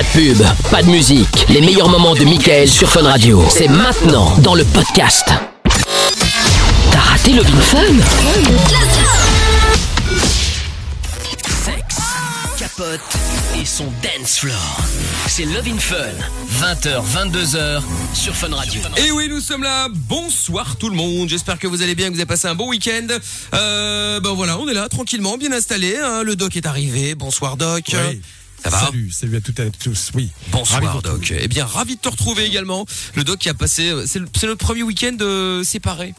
Pas de pub, pas de musique. Les meilleurs moments de Michael sur Fun Radio. C'est maintenant dans le podcast. T'as raté le Vin Fun Sexe, capote et son dance floor. C'est Love in Fun. 20h, 22h sur Fun Radio. Et oui, nous sommes là. Bonsoir tout le monde. J'espère que vous allez bien, que vous avez passé un bon week-end. Euh, ben voilà, on est là tranquillement, bien installé. hein. Le doc est arrivé. Bonsoir doc. Oui. Ça va Salut, salut à toutes et à tous. Oui. Bonsoir Ravi doc. Eh bien, ravi de te retrouver également. Le doc qui a passé, euh, c'est le, premier week-end euh, séparé.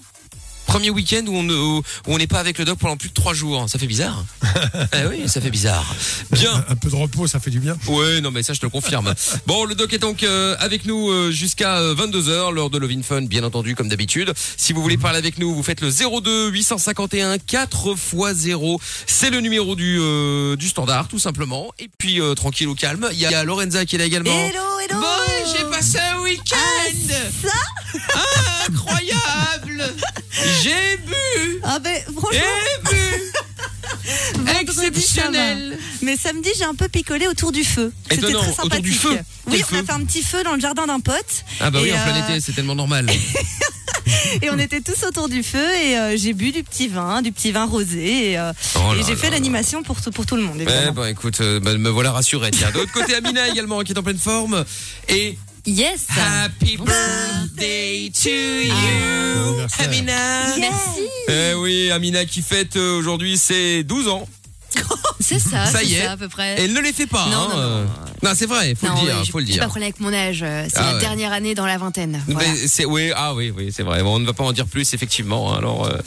Premier week-end où on où on n'est pas avec le doc pendant plus de trois jours. Ça fait bizarre. eh oui, ça fait bizarre. Bien. Un, peu de repos, ça fait du bien. Ouais, non mais ça je te le confirme. Bon, le doc est donc euh, avec nous euh, jusqu'à 22h lors de Lovin Fun, bien entendu comme d'habitude. Si vous voulez parler avec nous, vous faites le 02 851 4 x 0. C'est le numéro du euh, du standard tout simplement. Et puis euh, tranquille au calme, il y a Lorenza qui est là également. Hello, hello Bon, j'ai passé un week-end. Ça? Incroyable. J'ai bu. Ah ben franchement, Et bu. vendredi, Exceptionnel. Mais samedi, j'ai un peu picolé autour du feu. C'était très autour sympathique. du feu Oui, on a fait un petit feu dans le jardin d'un pote. Ah bah oui, en plein euh, été, c'est tellement normal. Et on était tous autour du feu et euh, j'ai bu du petit vin, du petit vin rosé et, euh, Oh et j'ai fait l'animation pour, tout- pour tout le monde. Évidemment. bah écoute, bah, me voilà rassuré. Tiens, de l'autre côté, Amina également qui est en pleine forme. Et Yes. Happy birthday to you, anniversaire. Amina. Merci. Eh oui, Amina qui fête euh, aujourd'hui ses 12 ans. C'est ça, Ça c'est y est. ça à peu près. Et elle ne les fait pas. Non, hein, non, non. euh. Non, c'est vrai, faut non, le dire, ouais, faut le j'ai pas dire. problème avec mon âge. euh, C'est Ah la ouais. dernière année dans la vingtaine. Voilà. c'est oui ah oui oui c'est vrai bon, on ne va pas en dire plus effectivement alors euh,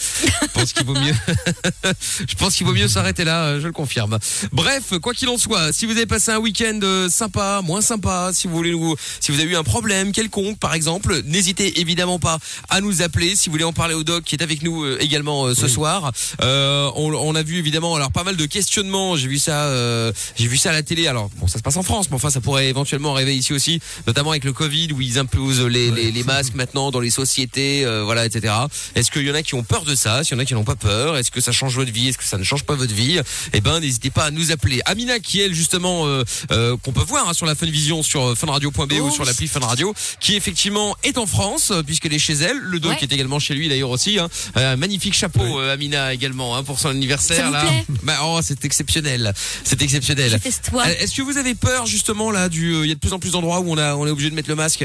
je pense qu'il vaut mieux je pense qu'il vaut mieux s'arrêter là je le confirme bref quoi qu'il en soit si vous avez passé un week-end sympa moins sympa si vous voulez nous si vous avez eu un problème quelconque par exemple n'hésitez évidemment pas à nous appeler si vous voulez en parler au doc qui est avec nous également euh, ce soir Euh, on, on a vu évidemment alors pas mal de questionnements j'ai vu ça euh, j'ai vu ça à la télé. Alors bon ça se passe en France mais enfin ça pourrait éventuellement arriver ici aussi notamment avec le Covid où ils imposent les, les, les masques maintenant dans les sociétés euh, voilà etc est-ce qu'il y en a qui ont peur de ça? S'il y en a qui n'ont pas peur est-ce que ça change votre vie? Est-ce que ça ne change pas votre vie? Eh ben n'hésitez pas à nous appeler. Amina qui elle justement euh, euh, qu'on peut voir hein, sur la Funvision sur funradio.be ou Oh. sur l'appli Fun Radio qui effectivement est en France euh, puisqu'elle est chez elle. Le doc Ouais. est également chez lui d'ailleurs aussi hein. Euh, magnifique chapeau euh, Amina également hein, pour son anniversaire Ça vous là. plaît? Bah, oh c'est exceptionnel c'est exceptionnel euh, Est-ce que vous avez peur justement là du euh, il y a de plus en plus d'endroits où on a on est obligé de mettre le masque?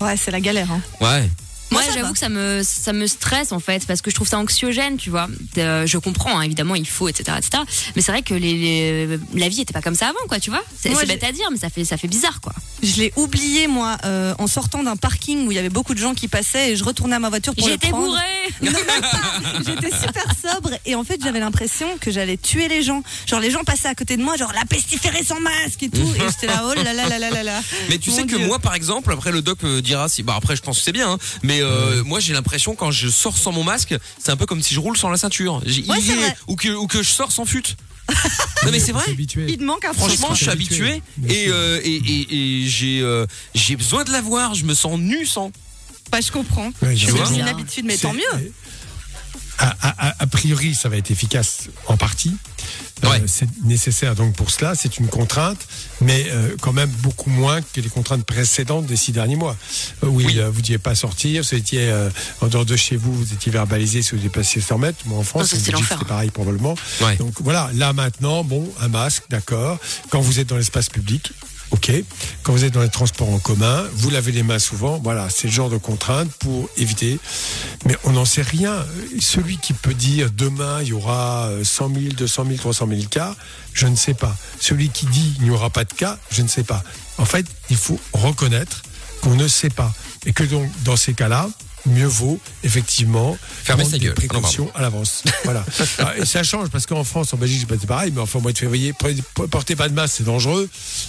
Ouais, c'est la galère. Hein. Ouais. Moi, j'avoue que ça me, ça me stresse en fait, parce que je trouve ça anxiogène, tu vois. Euh, je comprends, hein, évidemment, il faut, etc., etc. Mais c'est vrai que les, les- la vie était pas comme ça avant, quoi, tu vois. C'est bête à dire, mais ça fait, ça fait bizarre, quoi. Je l'ai oublié moi euh, en sortant d'un parking où il y avait beaucoup de gens qui passaient et je retournais à ma voiture pour le J'étais bourrée. Non, même pas. J'étais super sobre et en fait j'avais l'impression que j'allais tuer les gens. Genre les gens passaient à côté de moi, genre la pestiférée sans masque et tout. Et j'étais là, oh là là là là là là. Mais tu Mon sais que moi par exemple après le doc euh, dira si bah après je pense que c'est bien hein, mais euh, moi j'ai l'impression quand je sors sans mon masque c'est un peu comme si je roule sans la ceinture J'ai- Ouais, il c'est est- vrai. ou que ou que je sors sans fut non mais c'est vrai. Il te manque un Franchement, je suis habitué. et, euh, et, et, et j'ai euh, j'ai besoin de l'avoir. Je me sens nu sans. Bah, je comprends. Ouais, C'est une habitude, mais tant mieux. A, a- a- a priori, ça va être efficace en partie. Euh, Ouais. c'est nécessaire donc pour cela, c'est une contrainte, mais euh, quand même beaucoup moins que les contraintes précédentes des six derniers mois. Euh, oui, Oui. euh, vous ne deviez pas sortir, vous étiez euh, en dehors de chez vous, vous étiez verbalisé si vous dépassiez 100 mètres. Moi en France, Oh, c'est Belgique, l'enfer. c'était pareil probablement. Ouais. Donc voilà, là maintenant, bon, un masque, d'accord. Quand vous êtes dans l'espace public, ok. Quand vous êtes dans les transports en commun, vous lavez les mains souvent. Voilà, c'est le genre de contrainte pour éviter. Mais on n'en sait rien. Celui qui peut dire demain il y aura euh, 100 000, 200 000, 300 000 cas, je ne sais pas. Celui qui dit il n'y aura pas de cas, je ne sais pas. En fait, il faut reconnaître qu'on ne sait pas. Et que donc, dans ces cas-là, mieux vaut effectivement Fermer prendre sa des gueule. Non, précautions à l'avance. Voilà. Ah, Et ça change parce qu'en France, en Belgique, c'est pas pareil, mais enfin, au mois de février, portez pas de masque, c'est dangereux.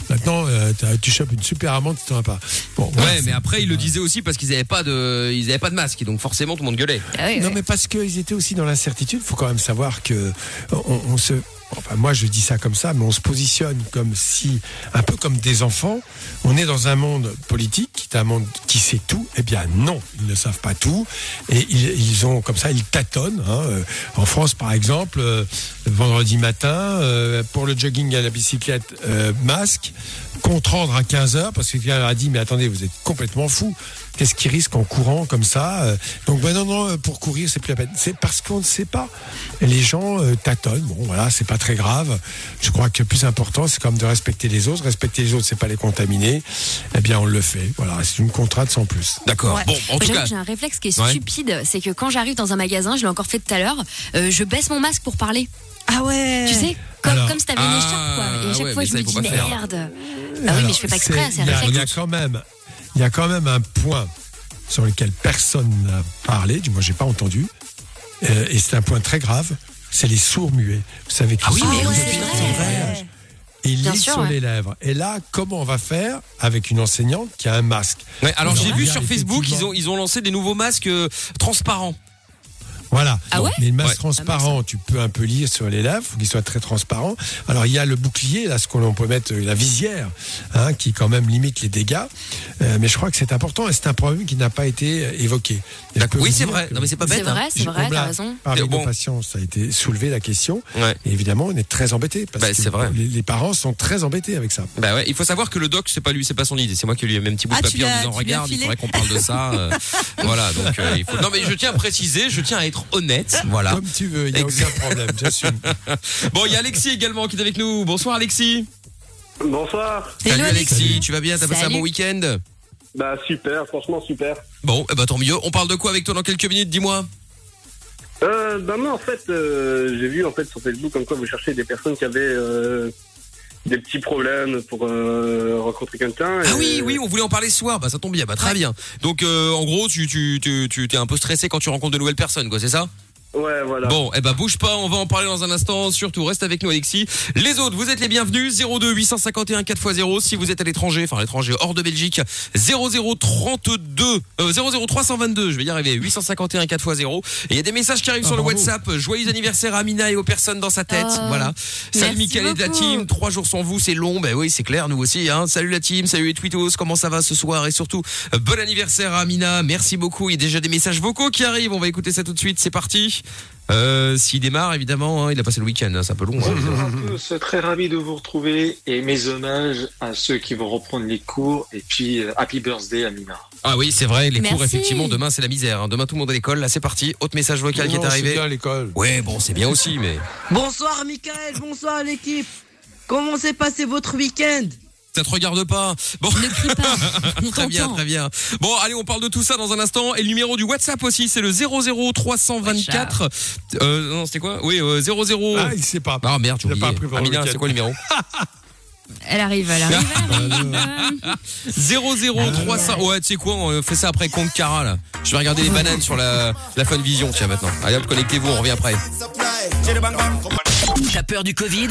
Maintenant, euh, tu chopes une super amende, tu t'en as pas. Bon, Ouais, mais après ils le disaient aussi parce qu'ils avaient pas de ils avaient pas de masque donc forcément tout le monde gueulait. Ah oui, Non, ouais. mais parce qu'ils étaient aussi dans l'incertitude. Il faut quand même savoir que on, on se enfin moi je dis ça comme ça, mais on se positionne comme si, un peu comme des enfants, on est dans un monde politique qui est un monde qui sait tout. Eh bien non, ils ne savent pas tout et ils, ont comme ça, ils tâtonnent. hein. Euh, En France par exemple, euh, vendredi matin, euh, pour le jogging à la bicyclette, euh, masque, contre ordre à 15h parce que quelqu'un a dit mais attendez vous êtes complètement fou. Qu'est-ce qui risque en courant comme ça Euh, Donc ben non non pour courir c'est plus la peine. C'est parce qu'on ne sait pas. Les gens euh, tâtonnent. Bon voilà c'est pas très grave. Je crois que le plus important c'est quand même de respecter les autres. Respecter les autres c'est pas les contaminer. Eh bien on le fait. Voilà c'est une contrainte sans plus. D'accord. Ouais. Bon, en tout cas, j'ai un réflexe qui est Ouais. stupide, c'est que quand j'arrive dans un magasin, je l'ai encore fait tout à l'heure, euh, je baisse mon masque pour parler. Ah ouais. Tu sais, comme, Alors- comme si t'avais une Ah, écharpe, quoi. Et à chaque ouais, fois, je ça, me dis merde. Ah oui, mais je fais pas exprès, c'est un il y a- Il y a réflexe. quand même, il y a quand même un point sur lequel personne n'a parlé, du moins j'ai pas entendu, euh, et c'est un point très grave, c'est les sourds muets. Vous savez qu'ils Ah oui, sont- mais Ah oui, ouais, lisent sûr, sur ouais. les lèvres. Et là, comment on va faire avec une enseignante qui a un masque? Ouais, alors j'ai vu il sur Facebook, ils ont, ils ont lancé des nouveaux masques euh, transparents. Voilà. Ah ouais Mais le masque Ouais. transparent, tu peux un peu lire sur les lèvres, faut qu'il soit très transparent. Alors il y a le bouclier, là, ce qu'on peut mettre, la visière, hein, qui quand même limite les dégâts. Euh, mais je crois que c'est important et c'est un problème qui n'a pas été euh, évoqué. Et Oui, c'est vrai. Non, mais c'est pas C'est bête. hein. vrai, c'est j'ai- vrai, t'as raison. Parmi bon. nos patients, ça a été soulevé la question. Ouais. Et évidemment, on est très embêtés parce Bah, que c'est vrai. Les, les parents sont très embêtés avec ça. Bah ouais, il faut savoir que le doc, c'est pas lui, c'est pas son idée. C'est moi qui lui ai mis un petit bout de Ah, tu papier en disant regarde, il faudrait qu'on parle de ça. euh, voilà, donc euh, il faut. Non, mais je tiens à préciser, je tiens à être honnête. Voilà. Comme tu veux, il n'y a aucun problème, j'assume. Bon, il y a Alexis également qui est avec nous. Bonsoir Alexis. Bonsoir. Salut Alexis, tu vas bien? T'as passé un bon week-end? Bah super, franchement super. Bon, eh ben tant mieux. On parle de quoi avec toi dans quelques minutes Dis-moi? Euh, bah moi en fait, euh, j'ai vu en fait sur Facebook comme quoi vous cherchez des personnes qui avaient euh, des petits problèmes pour euh, rencontrer quelqu'un. Ah oui, oui, on voulait en parler ce soir. Bah ça tombe bien. Bah très bien. Donc euh, en gros, tu tu tu tu t'es un peu stressé quand tu rencontres de nouvelles personnes, quoi. C'est ça? Ouais, voilà. Bon, eh ben bouge pas, on va en parler dans un instant. Surtout, reste avec nous, Alexis. Les autres, vous êtes les bienvenus. 02 851 4x0 si vous êtes à l'étranger, enfin à l'étranger hors de Belgique. 0032 euh, 00322, je vais y arriver. 851 4x0. Et il y a des messages qui arrivent Ah, sur le. WhatsApp. Joyeux anniversaire à Amina et aux personnes dans sa tête. Oh, voilà. Salut Mickaël et de la team. Trois jours sans vous, c'est long. Ben oui, c'est clair, nous aussi. Hein. Salut la team, salut les tweetos. Comment ça va ce soir? Et surtout, euh, bon anniversaire à Amina. Merci beaucoup. Il y a déjà des messages vocaux qui arrivent. On va écouter ça tout de suite. C'est parti. Euh, S'il démarre, évidemment, hein, il a passé le week-end. hein, c'est un peu long. hein. Bonjour à tous, très ravi de vous retrouver et mes hommages à ceux qui vont reprendre les cours et puis euh, happy birthday Amina. Ah oui, c'est vrai. Les cours, effectivement, demain, c'est la misère. hein. Demain, tout le monde à l'école. Là, c'est parti. Autre message vocal qui est Non, c'est arrivé. bien à l'école. Ouais, bon, c'est bien aussi, mais Bonsoir Michael, bonsoir l'équipe. Comment s'est passé votre week-end? Ça te regarde pas. Bon. Ne crie pas. On Très bien, très bien. Bon, allez, on parle de tout ça dans un instant. Et le numéro du WhatsApp aussi, c'est le 00324. Euh, non, c'était quoi? Oui, euh, 00. Ah, il sait pas. Ah merde, j'ai oublié. Amina, week-end. c'est quoi le numéro? Elle arrive, elle arrive. elle arrive. 00300. Ouais, tu sais quoi, on fait ça après compte Cara là. Je vais regarder les bananes sur la, la Fun Vision, tiens maintenant. Allez hop, connectez-vous, on revient après. T'as peur du Covid?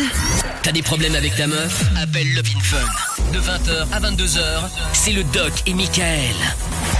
T'as des problèmes avec ta meuf? Appelle Love in Fun. De 20h à 22h, c'est le Doc et Michael.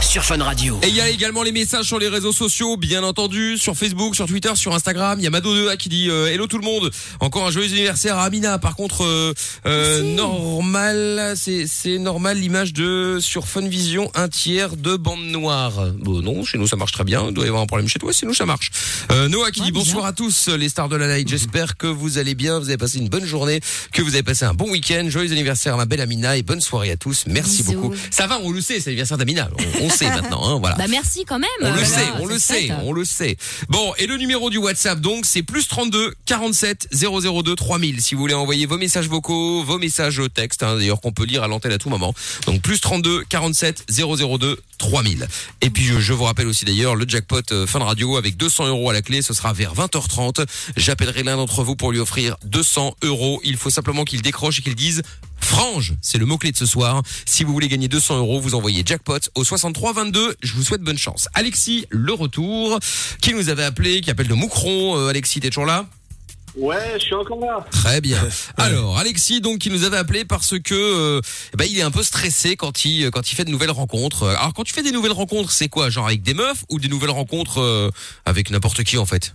Sur Fun Radio. Et il y a également les messages sur les réseaux sociaux, bien entendu, sur Facebook, sur Twitter, sur Instagram. Il y a Mado2A qui dit euh, Hello tout le monde. Encore un joyeux anniversaire à Amina. Par contre, euh, euh, normal, c'est c'est normal l'image de sur Funvision un tiers de bande noire. Bon non, chez nous ça marche très bien. Il doit y avoir un problème chez toi, chez nous ça marche. Euh, Noah qui Ouais, dit bonsoir à tous les stars de la night. J'espère que vous allez bien, vous avez passé une bonne journée, que vous avez passé un bon week-end. Joyeux anniversaire à ma belle Amina et bonne soirée à tous. Merci Bisous. beaucoup. Ça va, on le sait, c'est l'anniversaire d'Amina. On, on sait maintenant, hein, voilà. Bah merci quand même. On le Voilà, sait, on le sait, on le sait. Bon, et le numéro du WhatsApp, donc, c'est plus 32 47 002 3000. Si vous voulez envoyer vos messages vocaux, vos messages textes, hein, d'ailleurs qu'on peut lire à l'antenne à tout moment. Donc, plus 32 47 002 3000. Et puis, je, je vous rappelle aussi d'ailleurs, le jackpot euh, fin de radio avec 200 euros à la clé, ce sera vers 20h30. J'appellerai l'un d'entre vous pour lui offrir 200 euros. Il faut simplement qu'il décroche et qu'il dise Frange, c'est le mot-clé de ce soir. Si vous voulez gagner 200 euros, vous envoyez jackpot au 63 22. Je vous souhaite bonne chance. Alexis, le retour, qui nous avait appelé, qui appelle de Moucron. Euh, Alexis, t'es toujours là? Ouais, je suis encore là. Très bien. Alors, Alexis, donc, qui nous avait appelé parce que, euh, ben, il est un peu stressé quand il, quand il fait de nouvelles rencontres. Alors, quand tu fais des nouvelles rencontres, c'est quoi? Genre avec des meufs ou des nouvelles rencontres euh, avec n'importe qui, en fait?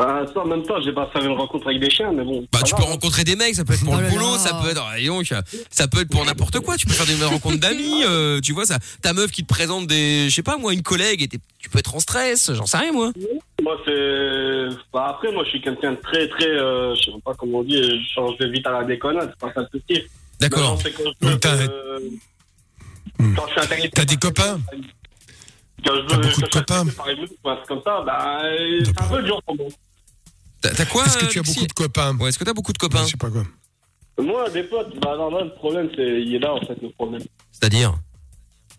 Bah, ça, en même temps, j'ai pas faire une rencontre avec des chiens, mais bon. Bah, tu va, peux hein. rencontrer des mecs, ça peut être pour Oh le boulot, ça peut être, ah, donc, ça peut être pour n'importe quoi. Tu peux faire des rencontres d'amis, euh, tu vois ça. Ta meuf qui te présente des, je sais pas moi, une collègue, et t'es- tu peux être en stress, j'en sais rien moi. Moi, c'est. Bah, après, moi, je suis quelqu'un de très, très. euh, je sais pas comment on dit, je change de vite à la déconnade, c'est pas ça le souci. D'accord. Donc, t'as- euh, Hmm. Des copains Quand je veux. T'as beaucoup de quand je suis copains par comme ça, bah, c'est un peu dur pour moi. T'as quoi Est-ce que euh, tu as Alexis beaucoup de copains Ouais, est-ce que t'as beaucoup de copains Je sais pas quoi. Moi, des potes, bah, non, le problème, c'est. Il est là, en fait, le problème. C'est-à-dire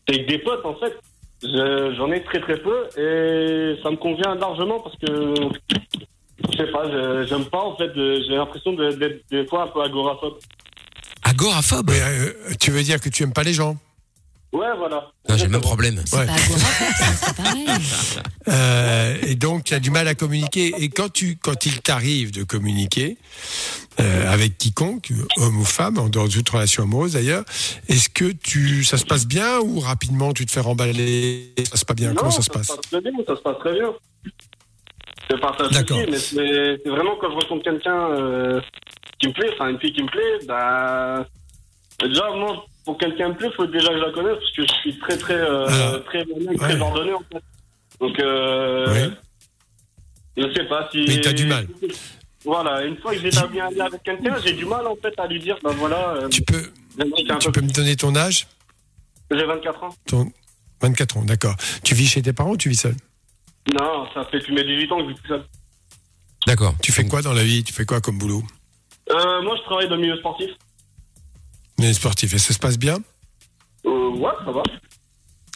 C'est que des potes, en fait, je- j'en ai très très peu et ça me convient largement parce que. Je sais pas, je- j'aime pas, en fait, euh, j'ai l'impression d'être des fois un peu agoraphobe. Agoraphobe Mais, euh, tu veux dire que tu aimes pas les gens Ouais, voilà. Ah, J'ai le même problème. C'est Ouais. pas agoraphobe, ça serait pareil. Euh, et donc tu as du mal à communiquer. Et quand tu, quand il t'arrive de communiquer euh, avec quiconque, homme ou femme, en dehors de toute relation amoureuse d'ailleurs, est-ce que tu, ça se passe bien ou rapidement tu te fais remballer? Ça se passe pas bien. Comment ça se passe? très bien, ça se passe très bien. C'est pas ça le D'accord. souci, mais c'est c'est vraiment quand je rencontre quelqu'un euh, qui me plaît, enfin une fille qui me plaît, bah. Déjà, moi, pour quelqu'un me plaît, il faut déjà que je la connaisse parce que je suis très, très, euh, Ah. très, très, très Ouais. ordonné en fait. Donc, euh, Oui. je sais pas si. Mais t'as du mal. Voilà, une fois que j'ai établi un lien avec quelqu'un, j'ai du mal en fait à lui dire, bah voilà, euh, Tu peux, tu peu peux me donner ton âge? Plus. J'ai 24 ans. ton 24 ans, d'accord. Tu vis chez tes parents ou tu vis seul? Non, ça fait depuis mes 18 ans que je vis tout seul. D'accord. Tu fais quoi dans la vie? Tu fais quoi comme boulot? Euh, moi, je travaille dans le milieu sportif. Mais sportif. Et ça se passe bien Euh, ouais, ça va.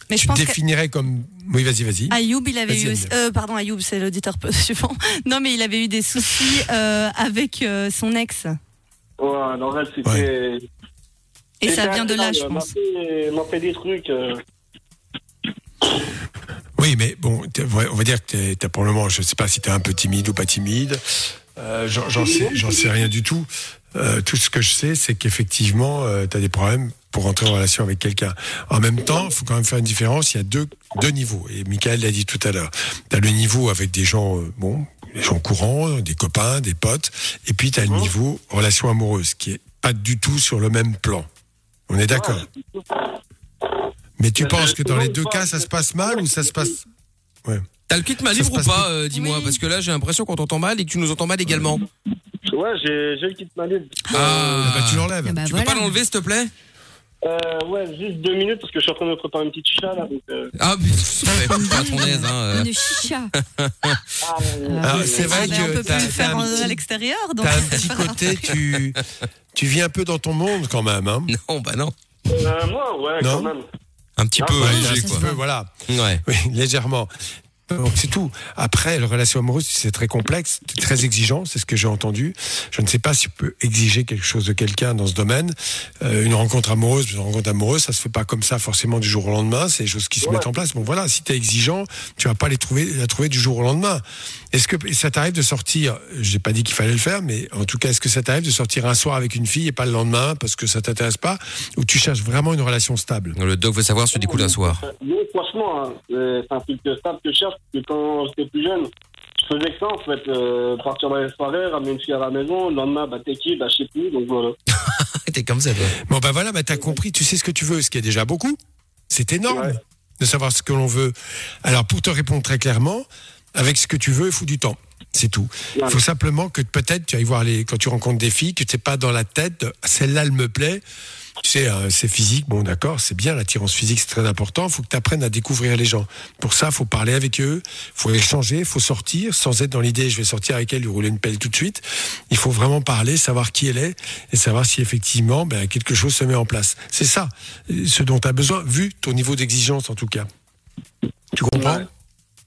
Mais je Tu pense que définirais comme. Oui, vas-y, vas-y. Ayoub, il avait eu. Euh, pardon, Ayoub, c'est l'auditeur suivant. Non, mais il avait eu des soucis euh, avec euh, son ex. Ouais, alors elle, c'était. Et ça vient de là, je m'a pense. fait- m'a fait des trucs. euh, Oui, mais bon, t'es- ouais, on va dire que tu as probablement, je sais pas si tu es un peu timide ou pas timide, euh, j'en j'en sais, j'en sais rien du tout. Euh, tout ce que je sais, c'est qu'effectivement, tu as des problèmes pour entrer en relation avec quelqu'un. En même temps, il faut quand même faire une différence, il y a deux, deux niveaux, et Michael l'a dit tout à l'heure. Tu as le niveau avec des gens, euh, bon, des gens courants, des copains, des potes, et puis tu as le niveau relation amoureuse, qui est pas du tout sur le même plan. On est d'accord Mais tu Mais penses que dans les deux cas, ça se passe mal ou ça se passe... T'as le kit ma se ou pas euh, Dis-moi, Oui. parce que là j'ai l'impression qu'on t'entend mal et que tu nous entends mal également. Ouais, j'ai j'ai le kit malade. Ah, Bah, tu l'enlèves. Ah bah tu voilà. peux pas l'enlever s'il te plaît? Euh, ouais, juste deux minutes parce que je suis en train de me préparer une petite chicha là. Donc, euh, Ah, mais ouais, pas à ton aise. Hein, euh. Une chicha. ah, euh, Ah, c'est vrai Ah, mais on que peut t'as- plus le faire petit- à l'extérieur. donc T'as un c'est petit côté, tu, tu vis un peu dans ton monde quand même. Hein Non, bah non. euh, moi, ouais, Non. quand même. Un petit Ah, peu ouais, léger un quoi. peu, voilà. Ouais. Oui, légèrement. Donc c'est tout. Après, la relation amoureuse, c'est très complexe, c'est très exigeant, c'est ce que j'ai entendu. Je ne sais pas si tu peux exiger quelque chose de quelqu'un dans ce domaine. Euh, une rencontre amoureuse, une rencontre amoureuse, ça se fait pas comme ça forcément du jour au lendemain. C'est des choses qui se Ouais. mettent en place. Bon voilà, si tu es exigeant, tu vas pas les trouver, la trouver du jour au lendemain. Est-ce que ça t'arrive de sortir J'ai pas dit qu'il fallait le faire, mais en tout cas, est-ce que ça t'arrive de sortir un soir avec une fille et pas le lendemain parce que ça t'intéresse pas, ou tu cherches vraiment une relation stable? Le doc veut savoir si tu découle un soir. Franchement, hein, euh, c'est un truc stable que je cherche parce que quand j'étais plus jeune, je faisais que ça en fait. euh, partir dans les soirées, ramener une fille à la maison, le lendemain, bah t'es qui? Bah je sais plus, donc voilà. T'es comme ça, toi. Bon ben voilà, bah t'as compris, tu sais ce que tu veux, ce qui est déjà beaucoup. C'est énorme Ouais. de savoir ce que l'on veut. Alors pour te répondre très clairement, avec ce que tu veux, il faut du temps. C'est tout. Il Ouais. faut simplement que peut-être tu ailles voir les quand tu rencontres des filles que tu pas dans la tête celle-là elle me plaît. Tu sais, euh, c'est physique, bon d'accord, c'est bien, l'attirance physique c'est très important, il faut que tu apprennes à découvrir les gens. Pour ça, faut parler avec eux, faut échanger, faut sortir, sans être dans l'idée je vais sortir avec elle, lui rouler une pelle tout de suite. Il faut vraiment parler, savoir qui elle est, et savoir si effectivement ben, quelque chose se met en place. C'est ça, ce dont tu as besoin, vu ton niveau d'exigence en tout cas. Tu comprends? Ouais.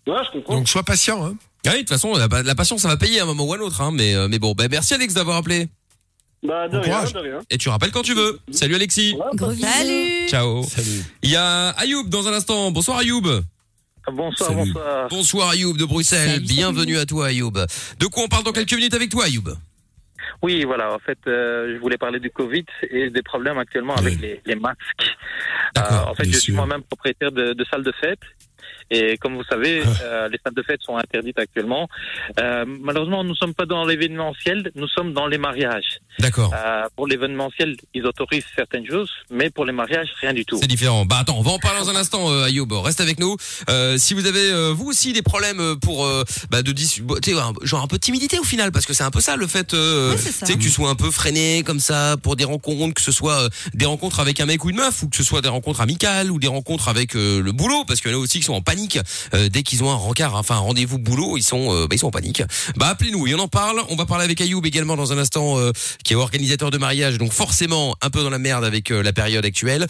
Ouais, je comprends. Donc sois patient. Hein. Ah oui, de toute façon, la, la patience, ça va payer à un moment ou à un autre. Hein, mais, euh, mais bon, bah, merci Alex d'avoir appelé. Bah de bon rien, courage. de rien. Et tu rappelles quand tu veux. Salut Alexis. Gros bisous. Salut Ciao. Salut. Il y a Ayoub dans un instant. Bonsoir Ayoub. Bonsoir, Salut. bonsoir. Bonsoir Ayoub de Bruxelles. Salut, Bienvenue à toi Ayoub. De quoi on parle dans quelques minutes avec toi Ayoub Oui, voilà, en fait, euh, je voulais parler du Covid et des problèmes actuellement avec les, les masques. Euh, en fait, je suis moi-même propriétaire de, de salle de fête Et comme vous savez, euh, les salles de fête sont interdites actuellement. Euh, malheureusement, nous ne sommes pas dans l'événementiel, nous sommes dans les mariages. D'accord. Euh, pour l'événementiel, ils autorisent certaines choses, mais pour les mariages, rien du tout. C'est différent. Bah attends, on va en parler dans un instant, euh, Ayoub. Reste avec nous. Euh, si vous avez euh, vous aussi des problèmes euh, pour euh, bah, de dis- bah, tu sais, un- genre un peu de timidité au final, parce que c'est un peu ça le fait, euh, Ouais, c'est ça. tu sais que tu sois un peu freiné comme ça pour des rencontres, que ce soit euh, des rencontres avec un mec ou une meuf, ou que ce soit des rencontres amicales ou des rencontres avec euh, le boulot, parce qu'il y en a aussi qui sont en panique euh, dès qu'ils ont un rencard, enfin un rendez-vous boulot, ils sont euh, bah, ils sont en panique. Bah appelez-nous et on en parle. On va parler avec Ayoub également dans un instant, euh, qui est organisateur de mariage, donc forcément un peu dans la merde avec la période actuelle.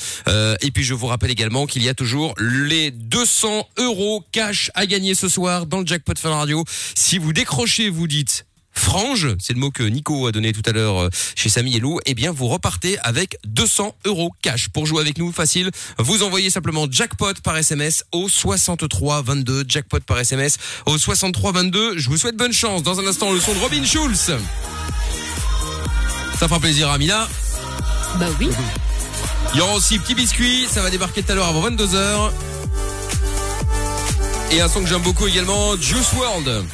Et puis je vous rappelle également qu'il y a toujours les 200 euros cash à gagner ce soir dans le jackpot Fun Radio. Si vous décrochez, vous dites frange, c'est le mot que Nico a donné tout à l'heure euh, chez Samy et Lou, eh bien vous repartez avec 200 euros cash. Pour jouer avec nous, facile, vous envoyez simplement jackpot par SMS au 63 22, jackpot par SMS au 63 22. Je vous souhaite bonne chance. Dans un instant, le son de Robin Schulz. Ça fera plaisir à Amina. Bah oui. Il y aura aussi Petit Biscuit, ça va débarquer tout à l'heure avant 22h. Et un son que j'aime beaucoup également, Juice World.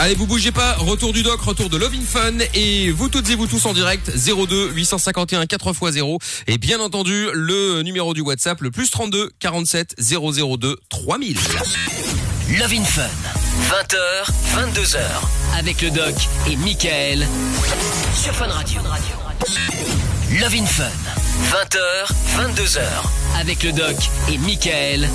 Allez, vous bougez pas, retour du doc, retour de Loving Fun et vous toutes et vous tous en direct 02 851 4x0 et bien entendu le numéro du WhatsApp le plus 32 47 002 3000. Love in Fun. 20h, 22h. Avec le doc et Michael. Sur Fun Radio. Love in Fun. 20h, 22h. Avec le doc et Michael.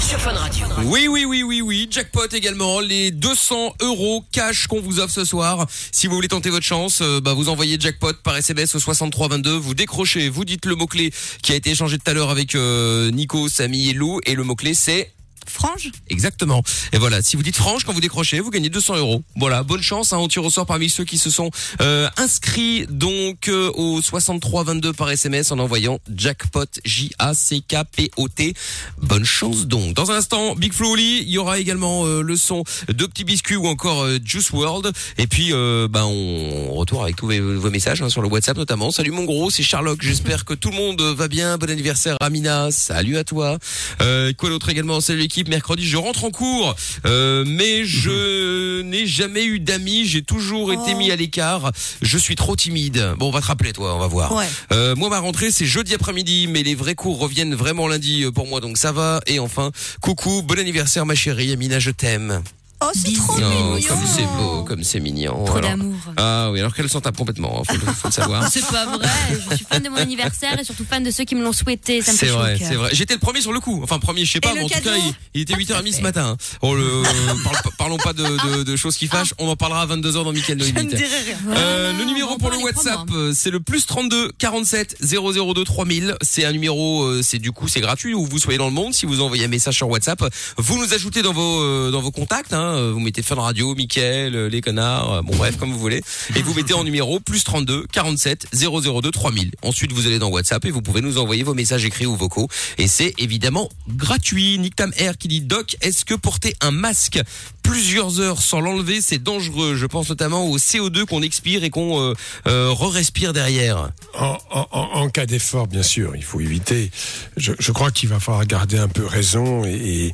Sur Fun Radio. Oui, oui, oui, oui, oui. Jackpot également. Les 200 euros cash qu'on vous offre ce soir. Si vous voulez tenter votre chance, euh, bah, vous envoyez jackpot par SMS au 6322. Vous décrochez, vous dites le mot-clé qui a été échangé tout à l'heure avec euh, Nico, Samy et Lou. Et le mot-clé c'est Frange Exactement. Et voilà, si vous dites franche quand vous décrochez, vous gagnez 200 euros. Voilà, bonne chance. Hein, on tire au parmi ceux qui se sont euh, inscrits donc euh, au 6322 par SMS en envoyant jackpot J A C K P O T. Bonne chance donc. Dans un instant, Big Flo il y aura également euh, le son de Petits Biscuits ou encore euh, Juice World. Et puis, ben on retourne avec tous vos, messages hein, sur le WhatsApp notamment. Salut mon gros, c'est Sherlock. J'espère que tout le monde va bien. Bon anniversaire Amina. Salut à toi. Quoi d'autre également? Salut Mercredi, je rentre en cours, euh, mais je n'ai jamais eu d'amis. J'ai toujours été Oh. mis à l'écart. Je suis trop timide. Bon, on va te rappeler, toi. On va voir. Ouais. Euh, moi, ma rentrée, c'est jeudi après-midi, mais les vrais cours reviennent vraiment lundi euh, pour moi, donc ça va. Et enfin, coucou, bon anniversaire, ma chérie Amina, je t'aime. Oh, c'est trop Oh, mignon. comme c'est beau, comme c'est mignon. Trop Alors- d'amour. Ah oui, alors qu'elle s'en tape complètement, hein, faut, le- faut le savoir. C'est pas vrai. Je suis fan de mon anniversaire et surtout fan de ceux qui me l'ont souhaité. Ça me fait C'est vrai, c'est vrai. J'étais le premier sur le coup. Enfin, premier, je sais pas, Et mais en tout cas, il, il était 8h30 ce matin. hein. Oh, le, parle- parlons pas de, de, de choses qui fâchent. On en parlera à 22h dans Mickaël No Je ne Limite. dirai rien. Euh, le on numéro pour le WhatsApp, c'est le plus 32 47 002 3000. C'est un numéro, euh, c'est du coup, c'est gratuit où vous soyez dans le monde. Si vous envoyez un message sur WhatsApp, vous nous ajoutez dans vos euh, dans vos contacts. Hein, Euh, vous mettez Fun Radio, Mickaël, euh, les connards, euh, bon bref, comme vous voulez, et vous mettez en numéro plus 32 47 002 3000. Ensuite, vous allez dans WhatsApp et vous pouvez nous envoyer vos messages écrits ou vocaux. Et c'est évidemment gratuit. Nick Tam Air qui dit Doc, est-ce que porter un masque plusieurs heures sans l'enlever, c'est dangereux? Je pense notamment au CO2 qu'on expire et qu'on euh, re-respire derrière. En, cas d'effort, bien sûr, il faut éviter. Je, crois qu'il va falloir garder un peu raison et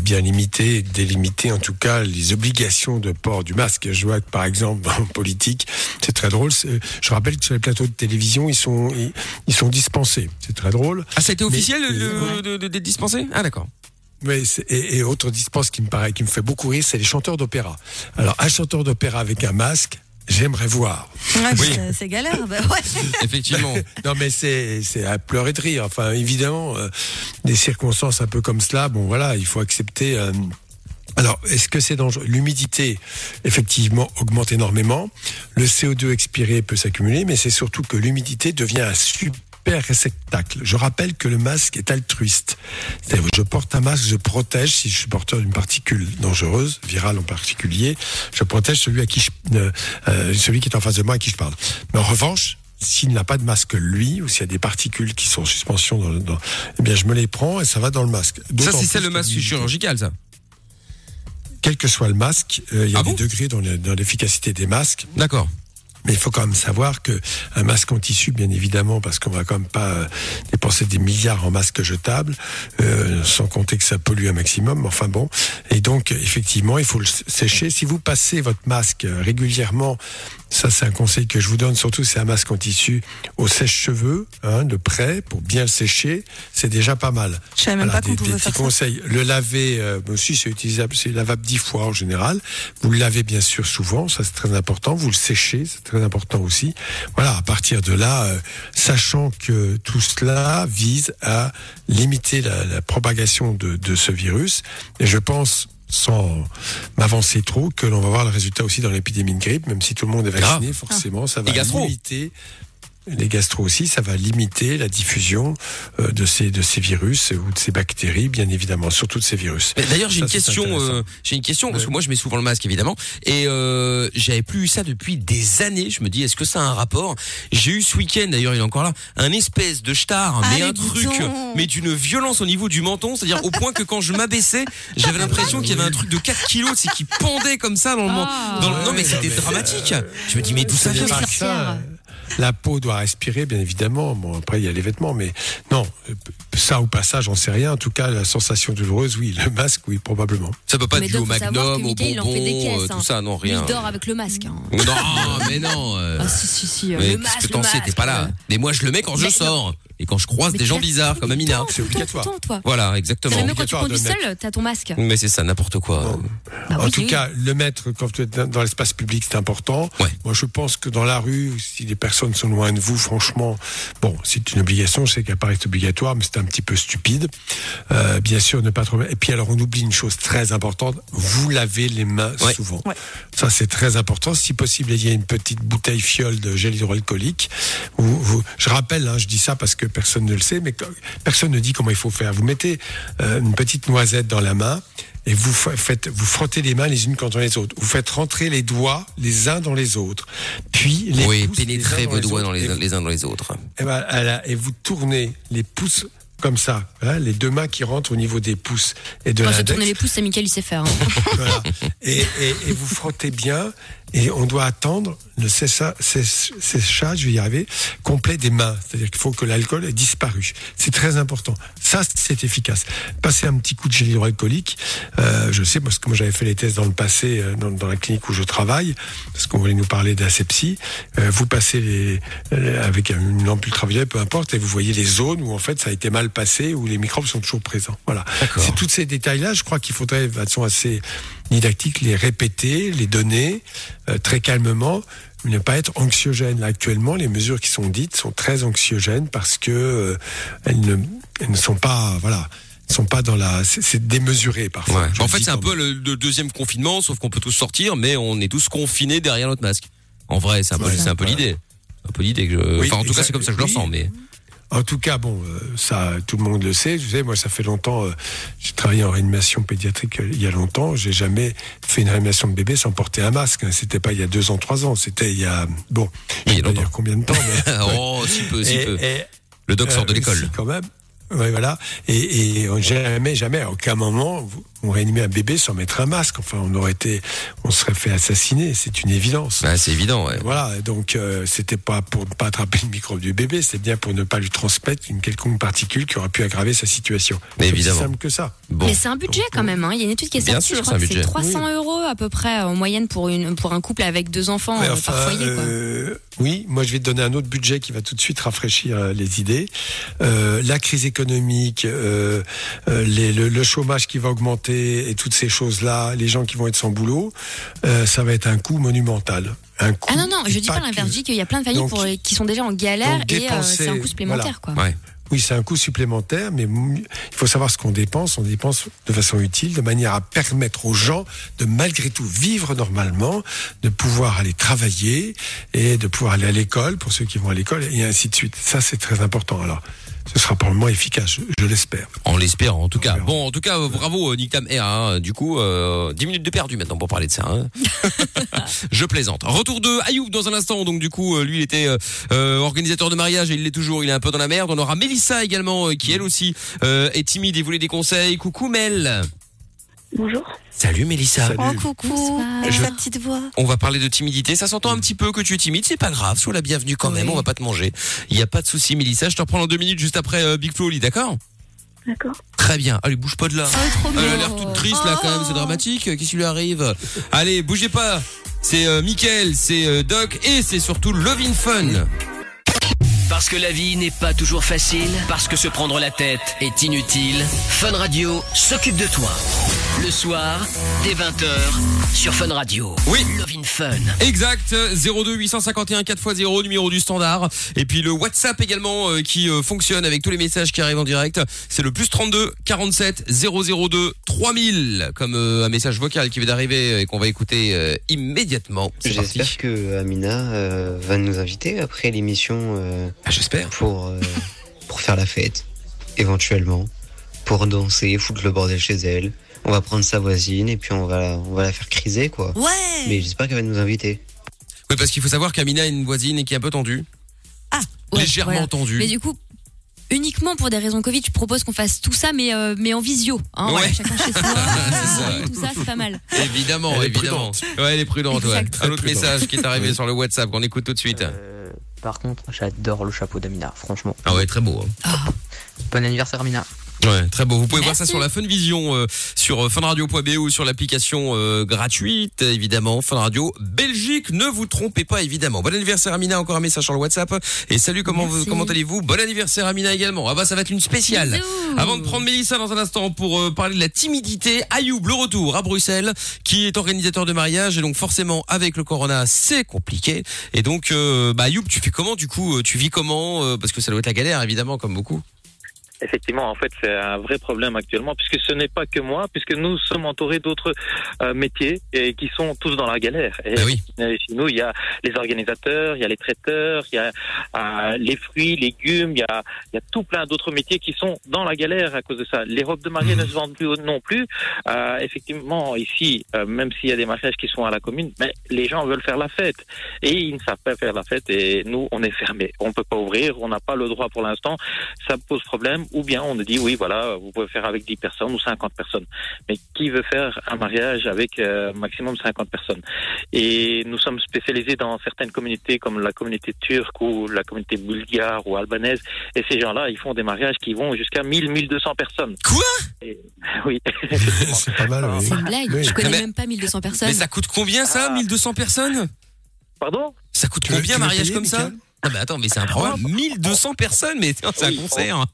bien limiter, délimiter en tout cas les obligations de port du masque. Je vois que par exemple en politique, c'est très drôle. Je rappelle que sur les plateaux de télévision, ils sont ils, ils sont dispensés. C'est très drôle. Ah, ça a été officiel d'être dispensé Ah d'accord. Oui, et, et autre dispense qui me paraît, qui me fait beaucoup rire, c'est les chanteurs d'opéra. Alors, un chanteur d'opéra avec un masque, j'aimerais voir. Oui. c'est- galère. Bah ouais. Effectivement. non, mais c'est c'est à pleurer de rire. Enfin, évidemment, euh, des circonstances un peu comme cela, bon, voilà, il faut accepter. euh, alors, est-ce que c'est dangereux? L'humidité, effectivement, augmente énormément. Le CO2 expiré peut s'accumuler, mais c'est surtout que l'humidité devient un super réceptacle. Je rappelle que le masque est altruiste. C'est-à-dire, je porte un masque, je protège, si je suis porteur d'une particule dangereuse, virale en particulier, je protège celui à qui je, euh, euh, celui qui est en face de moi à qui je parle. Mais en revanche, s'il n'a pas de masque lui, ou s'il y a des particules qui sont en suspension dans, le- dans- eh bien, je me les prends et ça va dans le masque. Ça, c'est ça le que masque chirurgical, ça. Quel que soit le masque, euh, il y a Ah des bon degrés dans l'efficacité des masques. D'accord. Mais il faut quand même savoir que un masque en tissu, bien évidemment, parce qu'on va quand même pas euh, dépenser des milliards en masques jetables, euh, sans compter que ça pollue un maximum. Enfin bon, et donc effectivement, il faut le sécher. Si vous passez votre masque euh, régulièrement, ça c'est un conseil que je vous donne. Surtout, c'est un masque en tissu au sèche-cheveux, hein, de près, pour bien le sécher. C'est déjà pas mal. Je savais même Voilà, pas qu'on des, pouvait des faire petits ça. conseils. Le laver, euh, moi aussi c'est utilisable, c'est lavable dix fois en général. Vous le lavez bien sûr souvent, ça c'est très important. Vous le séchez, c'est très important aussi. Voilà, à partir de là, euh, sachant que tout cela vise à limiter la, la propagation de, de ce virus, et je pense sans m'avancer trop, que l'on va voir le résultat aussi dans l'épidémie de grippe, même si tout le monde est vacciné, Grave. forcément, ça va limiter les gastro aussi, ça va limiter la diffusion euh, de ces de ces virus ou de ces bactéries, bien évidemment, surtout de ces virus. D'ailleurs, j'ai une question. euh, j'ai une question parce que moi, je mets souvent le masque, évidemment, et euh, j'avais plus eu ça depuis des années. Je me dis, est-ce que ça a un rapport? J'ai eu ce week-end, d'ailleurs, il est encore là, un espèce de star, mais un truc, mais d'une violence au niveau du menton, c'est-à-dire au point que quand je m'abaissais, j'avais l'impression qu'il y avait un truc de 4 kilos, c'est qui pendait comme ça dans le. Ah. dans le- non, mais c'était dramatique. Je me dis, mais d'où ça vient La peau doit respirer, bien évidemment. Bon, après, il y a les vêtements, mais non, euh, ça ou pas ça, j'en sais rien. En tout cas, la sensation douloureuse, oui. Le masque, oui, probablement. Ça peut pas Mais être dû au Magnum, au Mickey, il en fait des bonbon, caisses, euh, hein. tout ça, non, rien. il dort avec le masque. hein. Non, mais non. euh, Ah si si si. euh, Mais le masque, que t'en sais, t'es pas là. euh. Mais moi, je le mets quand je sors. Et quand je croise Mais des tu gens bizarres, comme Amina. temps, obligatoire. tout le temps, toi. Voilà, C'est exactement. même quand tu conduis seul, t'as ton masque. Mais c'est ça, n'importe quoi. Bon. Bah en oui, tout oui. cas, le mettre quand vous êtes dans- dans l'espace public, c'est important. Ouais. Moi, je pense que dans la rue, si les personnes sont loin de vous, franchement, bon, c'est une obligation. Je sais qu'elle paraît obligatoire, mais c'est un petit peu stupide. Euh, bien sûr, ne pas trop. Et puis, alors, on oublie une chose très importante. Vous lavez les mains Ouais. souvent. Ouais. Ça, c'est très important. Si possible, il y a une petite bouteille fiole de gel hydroalcoolique. Vous, vous- je rappelle, hein, je dis ça parce que personne ne le sait, mais personne ne dit comment il faut faire. Vous mettez euh, une petite noisette dans la main et vous fa- faites, vous frottez les mains les unes contre les autres. Vous faites rentrer les doigts les uns dans les autres. Puis les Oui, pouces pénétrez vos doigts dans les, les uns dans les autres. et, ben, et vous tournez les pouces comme ça, hein, les deux mains qui rentrent au niveau des pouces et de Quand c'est l'index. tourner les pouces, c'est Mickaël, il sait faire. hein. Voilà. Et, et, et vous frottez bien et on doit attendre le séchage, je vais y arriver, complet des mains. C'est-à-dire qu'il faut que l'alcool ait disparu. C'est très important. Ça, c'est efficace. Passer un petit coup de gel hydroalcoolique, euh, je sais parce que moi j'avais fait les tests dans le passé euh, dans, dans la clinique où je travaille, parce qu'on voulait nous parler d'asepsie. Euh, vous passez les, les- avec une lampe ultraviolet, peu importe, et vous voyez les zones où en fait ça a été mal passé, où les microbes sont toujours présents. Voilà. C'est tous ces détails-là, je crois qu'il faudrait, de façon assez didactique, les répéter, les donner euh, très calmement. Ne pas être anxiogène. Là, actuellement, les mesures qui sont dites sont très anxiogènes parce que euh, elles, ne, elles ne sont pas, voilà, sont pas dans la, c'est- démesuré parfois. Ouais. En le fait, c'est un peu le, le deuxième confinement, sauf qu'on peut tous sortir, mais on est tous confinés derrière notre masque. En vrai, c'est un peu, Ouais. un peu l'idée. Un peu l'idée que je... Oui, Enfin, en tout cas, c'est comme ça que je le Oui. ressens, mais. En tout cas, bon, euh, ça, tout le monde le sait. Je sais, moi, ça fait longtemps. euh, j'ai travaillé en réanimation pédiatrique euh, il y a longtemps. J'ai jamais fait une réanimation de bébé sans porter un masque. hein. C'était pas il y a deux ans, trois ans. C'était il y a bon, Il y a dire combien de temps, mais oh, si peu, si Et- peu. et- Le doc sort de l'école. si, quand même. Ouais, voilà. Et, et jamais, jamais, à aucun moment, vous- on réanimait un bébé sans mettre un masque. Enfin, on aurait été, on serait fait assassiner. C'est une évidence. Ouais, c'est évident, ouais. Voilà, donc euh, c'était pas pour ne pas attraper le microbe du bébé, c'est bien pour ne pas lui transmettre une quelconque particule qui aurait pu aggraver sa situation. Mais C'est évidemment. aussi simple que ça. Bon. Mais c'est un budget quand même. Hein. Il y a une étude qui est Bien sortie. sûr, je c'est crois un que budget. c'est 300 euros à peu près en moyenne pour une pour un couple avec deux enfants Ouais, euh, enfin, par foyer. Quoi. euh, oui, moi je vais te donner un autre budget qui va tout de suite rafraîchir les idées. Euh, la crise économique, les- le, le chômage qui va augmenter et toutes ces choses-là, les gens qui vont être sans boulot, euh, ça va être un coût monumental. Un coût Ah non non, je dis pas l'inverse. Je dis qu'il y a plein de familles Donc- pour les- qui sont déjà en galère donc et euh, c'est un coût supplémentaire quoi. Ouais. Oui, c'est un coût supplémentaire, mais il faut savoir ce qu'on dépense. On dépense de façon utile, de manière à permettre aux gens de malgré tout vivre normalement, de pouvoir aller travailler et de pouvoir aller à l'école pour ceux qui vont à l'école et ainsi de suite. Ça, c'est très important. Alors, ce sera probablement efficace, je, je l'espère. On l'espère, en tout cas. verra. Bon, en tout cas, euh, bravo, euh, Nick Tam Air, hein. Du coup, euh, 10 minutes de perdu maintenant pour parler de ça. hein. Je plaisante. Retour de Ayoub dans un instant. Donc, du coup, euh, lui, il était euh, organisateur de mariage et il l'est toujours. Il est un peu dans la merde. On aura Mélissa également, qui elle aussi euh, est timide et voulait des conseils. Coucou Mel. Bonjour. Salut Mélissa. Oh, coucou. Je- sa petite voix. On va parler de timidité. Ça s'entend un petit peu que tu es timide, c'est pas grave. Sois la bienvenue quand même. On va pas te manger. Il y a pas de souci, Mélissa. Je te reprends dans deux minutes juste après euh, Big Flo d'accord? D'accord. Très bien. Allez, bouge pas de là. trop Elle a l'air toute triste là quand même. C'est dramatique. Qu'est-ce qui lui arrive? Allez, bougez pas. C'est euh, Mickaël, c'est euh, Doc et c'est surtout Lovin Fun. Parce que la vie n'est pas toujours facile, parce que se prendre la tête est inutile, Fun Radio s'occupe de toi. Le soir, dès 20h, sur Fun Radio. Oui. Love in Fun. Exact, 02 851 4x0, numéro du standard. Et puis le WhatsApp également euh, qui euh, fonctionne avec tous les messages qui arrivent en direct. C'est le plus 32 47 002 3000 comme euh, un message vocal qui vient d'arriver et qu'on va écouter euh, immédiatement. J'espère que Amina euh, va nous inviter après l'émission. euh, Ah, J'espère. Pour, euh, pour faire la fête, éventuellement. Pour danser, foutre le bordel chez elle. On va prendre sa voisine et puis on va, on va la faire criser, quoi. Ouais. Mais j'espère qu'elle va nous inviter. Oui, parce qu'il faut savoir qu'Amina a une voisine qui est un peu tendue. Ah, Ouais, Légèrement voilà. tendue. Mais du coup, uniquement pour des raisons Covid, je propose qu'on fasse tout ça, mais, euh, mais en visio. Hein, voilà, Ouais. chacun chez soi. C'est ça. tout ça, c'est pas mal. Évidemment, Elle est évidemment. Ouais, elle est prudente, ouais. Un autre message qui est arrivé sur le WhatsApp qu'on écoute tout de suite. Euh, par contre, j'adore le chapeau d'Amina, franchement. Ah ouais, très beau. hein. Bon anniversaire, Amina. Ouais, très beau. Vous pouvez voir ça sur la Funvision, euh, sur euh, funradio.be ou sur l'application euh, gratuite, évidemment. Fun Radio Belgique, ne vous trompez pas, évidemment. Bon anniversaire Amina, encore un message sur le WhatsApp. Et salut, comment, vous, comment allez-vous? Bon anniversaire Amina également. Ah bah ça va être une spéciale. Bisous. Avant de prendre Mélissa dans un instant pour euh, parler de la timidité, Ayoub, le retour à Bruxelles, qui est organisateur de mariage. Et donc forcément, avec le corona, c'est compliqué. Et donc, euh, bah Ayoub, tu fais comment du coup? Tu vis comment? Parce que ça doit être la galère, évidemment, comme beaucoup. Effectivement, en fait, c'est un vrai problème actuellement, puisque ce n'est pas que moi, puisque nous sommes entourés d'autres euh, métiers et qui sont tous dans la galère. Et Bah oui. euh, chez nous, il y a les organisateurs, il y a les traiteurs, il y a euh, les fruits, légumes, il y a, il y a tout plein d'autres métiers qui sont dans la galère à cause de ça. Les robes de mariée ne se vendent plus non plus. Euh, effectivement, ici, euh, même s'il y a des mariages qui sont à la commune, mais les gens veulent faire la fête et ils ne savent pas faire la fête et nous, on est fermés. On peut pas ouvrir, on n'a pas le droit pour l'instant. Ça pose problème. Ou bien on nous dit oui, voilà, vous pouvez faire avec 10 personnes ou 50 personnes. Mais qui veut faire un mariage avec euh, maximum 50 personnes? Et nous sommes spécialisés dans certaines communautés comme la communauté turque ou la communauté bulgare ou albanaise. Et ces gens-là, ils font des mariages qui vont jusqu'à 1000, 1200 personnes. Quoi? Et- Oui. C'est pas mal, oui. C'est une blague. Oui. Je connais Mais- même pas 1200 personnes. Mais ça coûte combien ça Ah. 1200 personnes? Pardon? Ça coûte Tu combien un mariage payer, comme ça? Ah bah attends, mais c'est un problème. 1200 personnes, mais c'est un Oui, concert. on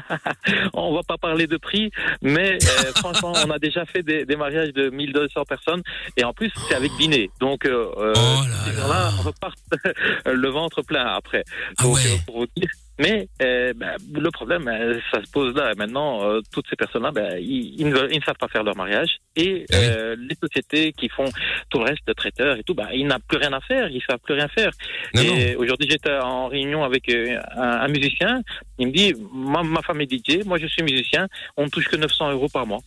va pas parler de prix, mais euh, franchement, on a déjà fait des, des mariages de 1200 personnes et en plus c'est avec dîner. Donc euh, Oh là ces là. gens-là repartent le ventre plein après. Ah ouais. euh, pour vous dire. Mais euh, ben, le problème, euh, ça se pose là. Maintenant, euh, toutes ces personnes-là, ben, ils, ils ne, ils ne savent pas faire leur mariage. Et oui. euh, les sociétés qui font tout le reste de traiteurs et tout, ben, ils n'ont plus rien à faire. Ils savent plus rien faire. Non, et aujourd'hui, j'étais en réunion avec un, un musicien. Il me dit, ma, ma femme est DJ, moi je suis musicien, on ne touche que 900 euros par mois.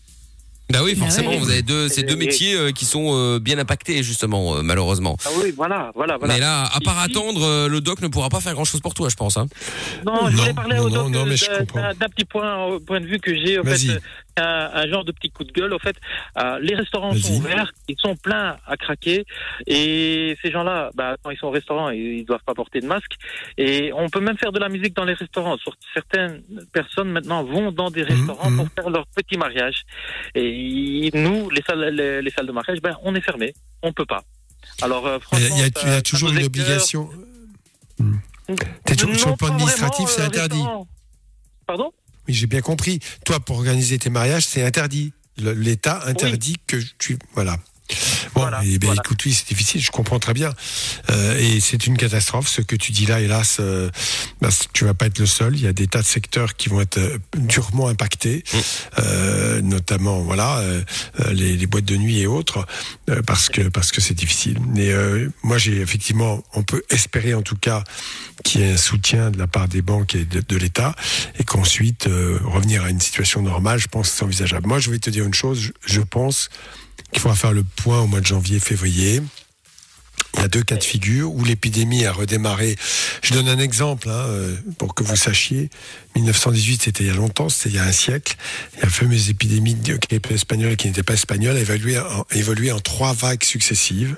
Bah oui, forcément, ouais. vous avez deux, ces deux métiers euh, qui sont euh, bien impactés justement, euh, malheureusement. Ah oui, voilà, voilà, voilà. Mais là, à part Ici- attendre, euh, le doc ne pourra pas faire grand chose pour toi, je pense. Hein. Non, je voulais parler non, au doc non, mais je d'un- comprends. d'un d'un petit point, au point de vue que j'ai, au Vas-y. fait, un, un genre de petit coup de gueule. Au fait, euh, les restaurants sont ouverts, ils sont pleins à craquer, et ces gens-là, bah, quand ils sont au restaurant, ils, ils doivent pas porter de masque. Et on peut même faire de la musique dans les restaurants. Certaines personnes maintenant vont dans des restaurants mhm. pour faire leur petit mariage. Et nous, les salles, les, les salles de mariage, ben, on est fermés, on peut pas. Alors, euh, Il y a, franchement, il y a- ça- il y a ça toujours une obligation. T'es toujours- sur le plan pas administratif, c'est euh, interdit. Pardon? Oui, j'ai bien compris. Toi, pour organiser tes mariages, c'est interdit. L'État interdit que tu. Voilà. Bon, Voilà, bien, voilà. écoute, oui, c'est difficile, je comprends très bien. Euh, et c'est une catastrophe, ce que tu dis là, hélas, euh, c- tu vas pas être le seul. Il y a des tas de secteurs qui vont être euh, durement impactés, euh, notamment, voilà, euh, euh, les, les boîtes de nuit et autres, euh, parce que parce que c'est difficile. Mais euh, moi, j'ai effectivement, on peut espérer en tout cas qu'il y ait un soutien de la part des banques et de, de l'État, et qu'ensuite euh, revenir à une situation normale, je pense que c'est envisageable. Moi, je vais te dire une chose, je, je pense qu'il faudra faire le point au mois de janvier, février, Il y a deux cas de figure où l'épidémie a redémarré. Je donne un exemple hein, euh, pour que vous sachiez. 1918, c'était il y a longtemps, c'était il y a un siècle. Il y a la fameuse épidémie de grippe espagnole qui n'était pas espagnole, a évolué en, évolué en trois vagues successives.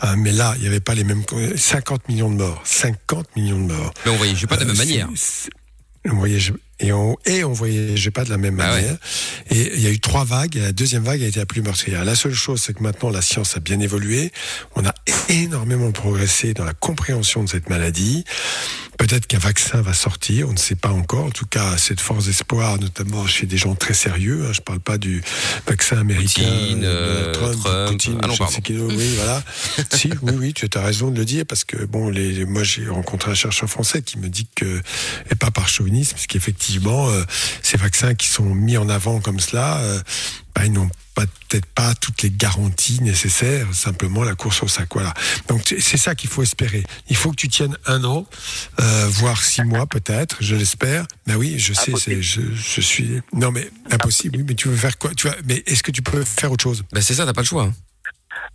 Ah, mais là, il n'y avait pas les mêmes. 50 millions de morts. 50 millions de morts. Mais on voyageait pas de la même Euh, manière. On voyageait, et on, et on voyageait pas de la même Bah manière. Et il y a eu trois vagues, et la deuxième vague a été la plus meurtrière. La seule chose, c'est que maintenant, la science a bien évolué. On a énormément progressé dans la compréhension de cette maladie. Peut-être qu'un vaccin va sortir, on ne sait pas encore. En tout cas, cette force d'espoir, notamment chez des gens très sérieux. hein. Je parle pas du vaccin américain, Poutine, euh, euh, Trump, Trump. Poutine, Ah non, qui- oui, voilà. si, oui, oui, tu as raison de le dire parce que bon, les, moi j'ai rencontré un chercheur français qui me dit que, et pas par chauvinisme, parce qu'effectivement, euh, ces vaccins qui sont mis en avant comme cela, euh, bah, ils n'ont peut-être pas toutes les garanties nécessaires, simplement la course au sac. Voilà. Donc c'est ça qu'il faut espérer. Il faut que tu tiennes un an, euh, voire six mois peut-être, je l'espère. Ben oui, je sais, c'est, je, je suis. Non mais impossible. Oui, mais tu veux faire quoi? Tu vois Mais est-ce que tu peux faire autre chose? Ben c'est ça, t'as pas le choix. hein.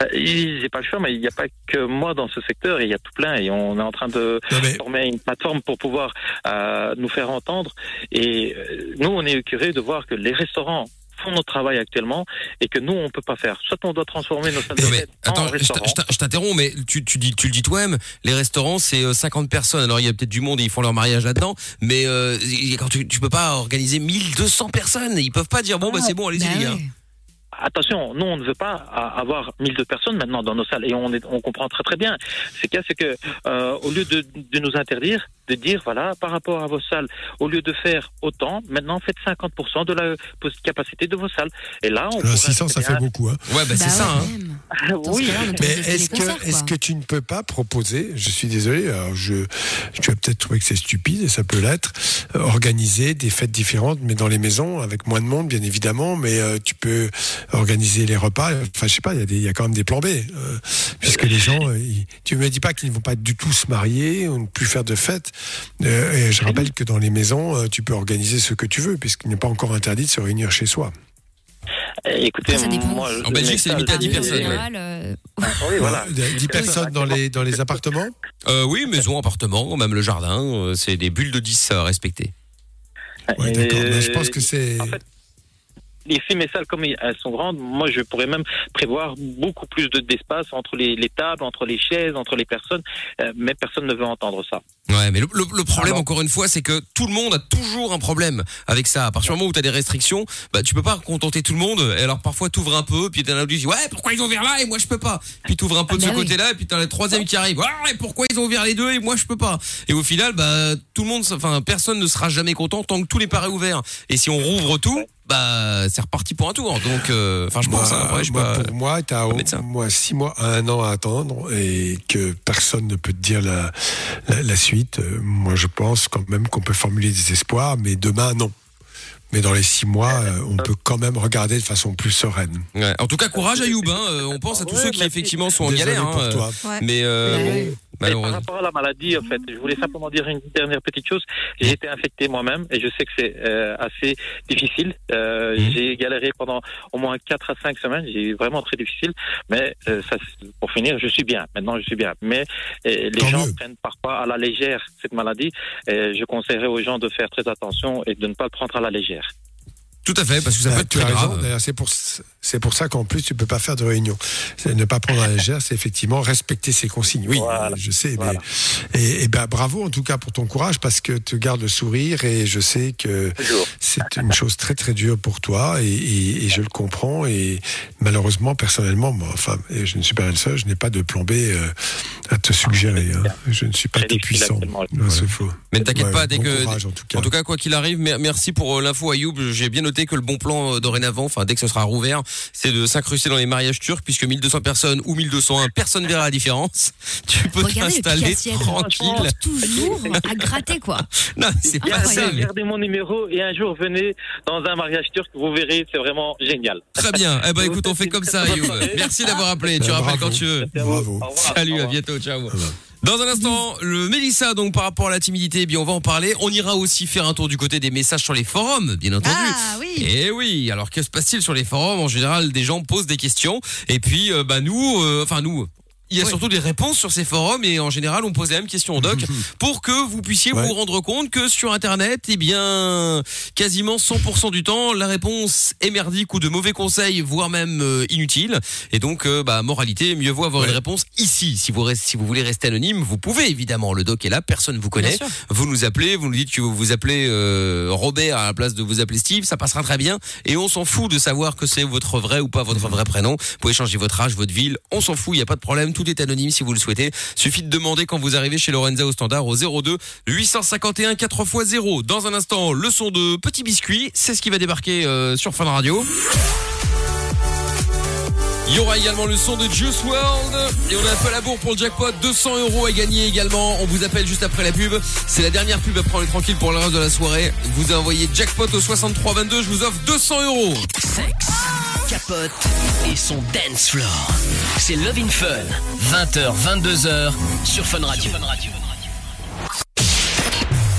Euh, J'ai pas le choix, mais il n'y a pas que moi dans ce secteur, il y a tout plein et on est en train de former une plateforme pour pouvoir euh, nous faire entendre. Et euh, nous, on est curieux de voir que les restaurants font notre travail actuellement et que nous, on peut pas faire. Soit on doit transformer nos salles de fête en Attends, je restaurants. t'interromps, mais tu, tu, dis, tu le dis toi-même, les restaurants, c'est euh, 50 personnes. Alors, il y a peut-être du monde et ils font leur mariage là-dedans, mais euh, quand tu, tu peux pas organiser 1200 personnes. Ils peuvent pas dire, bon, bah, c'est bon, allez-y, les gars. Attention, nous on ne veut pas avoir 1200 personnes maintenant dans nos salles et on, est, on comprend très très bien. Ce qu'il y a, c'est que euh, au lieu de, de nous interdire, de dire voilà par rapport à vos salles, au lieu de faire autant, maintenant faites 50% de la capacité de vos salles. Et là, on Alors, pourrait 600, ça fait beaucoup. Hein. Ouais, bah, c'est ça. Hein. oui. Mais est-ce que, est-ce que tu ne peux pas proposer, je suis désolé, alors je, tu vas peut-être trouver que c'est stupide et ça peut l'être, euh, organiser des fêtes différentes, mais dans les maisons, avec moins de monde, bien évidemment, mais euh, tu peux organiser les repas. Enfin, je sais pas, il y, a y quand même des plans B, euh, puisque les gens, euh, ils- tu me dis pas qu'ils ne vont pas du tout se marier ou ne plus faire de fêtes. Euh, et je rappelle que dans les maisons, euh, tu peux organiser ce que tu veux, puisqu'il n'est pas encore interdit de se réunir chez soi. Eh, Écoutez, moi, En Belgique, c'est limité à 10 personnes. ouais. oui, voilà. 10 personnes dans les, dans les appartements Euh, oui, maison, appartement, même le jardin, c'est des bulles de 10 à respecter. Ouais, d'accord. Je pense que c'est. En fait, Ici, mes salles, comme elles sont grandes, moi, je pourrais même prévoir beaucoup plus de- d'espace entre les, les tables, entre les chaises, entre les personnes, euh, mais personne ne veut entendre ça. Ouais, mais le, le- le problème, encore une fois, c'est que tout le monde a toujours un problème avec ça. À partir du moment où tu as des restrictions, bah, tu peux pas contenter tout le monde. Et alors, parfois, tu ouvres un peu, puis t'en as un qui dit, ouais, pourquoi ils ont ouvert là et moi je peux pas? Puis tu ouvres un peu de bah ce oui. côté-là, et puis t'as le troisième qui arrive, ouais, pourquoi ils ont ouvert les deux et moi je peux pas? Et au final, bah, tout le monde, enfin, personne ne sera jamais content tant que tous les paris ouverts. Et si on rouvre tout, bah, c'est reparti pour un tour. Donc, euh, enfin, je pense, hein, après, je sais moi, pas. pour moi, tu as au moins six mois à un an à attendre et que personne ne peut te dire la, la, la suite. Euh, Moi, je pense quand même qu'on peut formuler des espoirs, mais demain, non. Mais dans les six mois, euh, on peut quand même regarder de façon plus sereine. Ouais. En tout cas, courage Ayoub. Hein. Euh, On pense à tous ceux qui effectivement sont en galère. pour hein. toi. Euh, Mais euh, bon, par rapport à la maladie, en fait, je voulais simplement dire une dernière petite chose. J'ai été infecté moi-même et je sais que c'est euh, assez difficile. Euh, J'ai galéré pendant au moins 4 à 5 semaines. J'ai vraiment très difficile. Mais euh, ça, pour finir, je suis bien. Maintenant, je suis bien. Mais euh, les gens prennent parfois à la légère cette maladie. Et je conseillerais aux gens de faire très attention et de ne pas le prendre à la légère. it. Tout à fait, parce que ça peut être tu très as raison. grave. D'ailleurs, c'est pour c'est pour ça qu'en plus tu peux pas faire de réunion. C'est ne pas prendre à la légère, c'est effectivement respecter ses consignes. Oui, je sais. Mais, et, et ben bravo en tout cas pour ton courage parce que tu gardes le sourire et je sais que c'est une chose très très dure pour toi et, et- et je le comprends et malheureusement personnellement, moi, enfin, je ne suis pas le seul, je n'ai pas de plan B euh, à te suggérer. hein. Je ne suis pas tout puissant. Faux. Mais ne t'inquiète Ouais, pas, dès bon que, courage, en tout, cas. quoi qu'il arrive, mer- merci pour euh, l'info Ayoub. J'ai bien noté que le bon plan euh, dorénavant, enfin dès que ce sera rouvert, c'est de s'incruster dans les mariages turcs, puisque 1200 personnes ou 1201, personne verra la différence. Tu peux Regardez le t'installer tranquille. Toujours à gratter, quoi. Non, c'est pas ça. mais- Gardez mon numéro et un jour venez dans un mariage turc, vous verrez, c'est vraiment génial. Très bien. Eh ben écoute, on fait comme ça, Ayoub. Merci d'avoir appelé. Tu rappelles quand tu veux. Bravo. Salut, à bientôt. Ciao. Dans un instant, le Mélissa, donc par rapport à la timidité, eh bien on va en parler. On ira aussi faire un tour du côté des messages sur les forums, bien entendu. Ah oui. Et oui. Alors que se passe-t-il sur les forums? En général, des gens posent des questions. Et puis, euh, bah nous, euh, enfin nous. Il y a surtout des réponses sur ces forums et en général on pose la même question au doc pour que vous puissiez Ouais. vous rendre compte que sur internet eh bien quasiment 100% du temps la réponse est merdique ou de mauvais conseils voire même euh, inutile. Et donc euh, bah moralité mieux vaut avoir une réponse ici. Si vous restez, si vous voulez rester anonyme vous pouvez évidemment. Le doc est là personne vous connaît. Vous nous appelez vous nous dites que vous vous appelez euh, Robert à la place de vous appeler Steve ça passera très bien. Et on s'en fout de savoir que c'est votre vrai ou pas votre vrai prénom. Vous pouvez changer votre âge votre ville on s'en fout il y a pas de problème tout est anonyme si vous le souhaitez. Suffit de demander quand vous arrivez chez Lorenza au standard au 02 851 4x0 dans un instant le son de Petit Biscuit c'est ce qui va débarquer euh, sur Fun Radio. Il y aura également le son de Juice World. Et on a un peu la bourre pour le jackpot. 200 euros à gagner également. On vous appelle juste après la pub. C'est la dernière pub après on est tranquille pour le reste de la soirée. Vous envoyé jackpot au 6322 je vous offre 200 euros capote et son dance floor. C'est Love in Fun, 20h, 22h sur Fun Radio.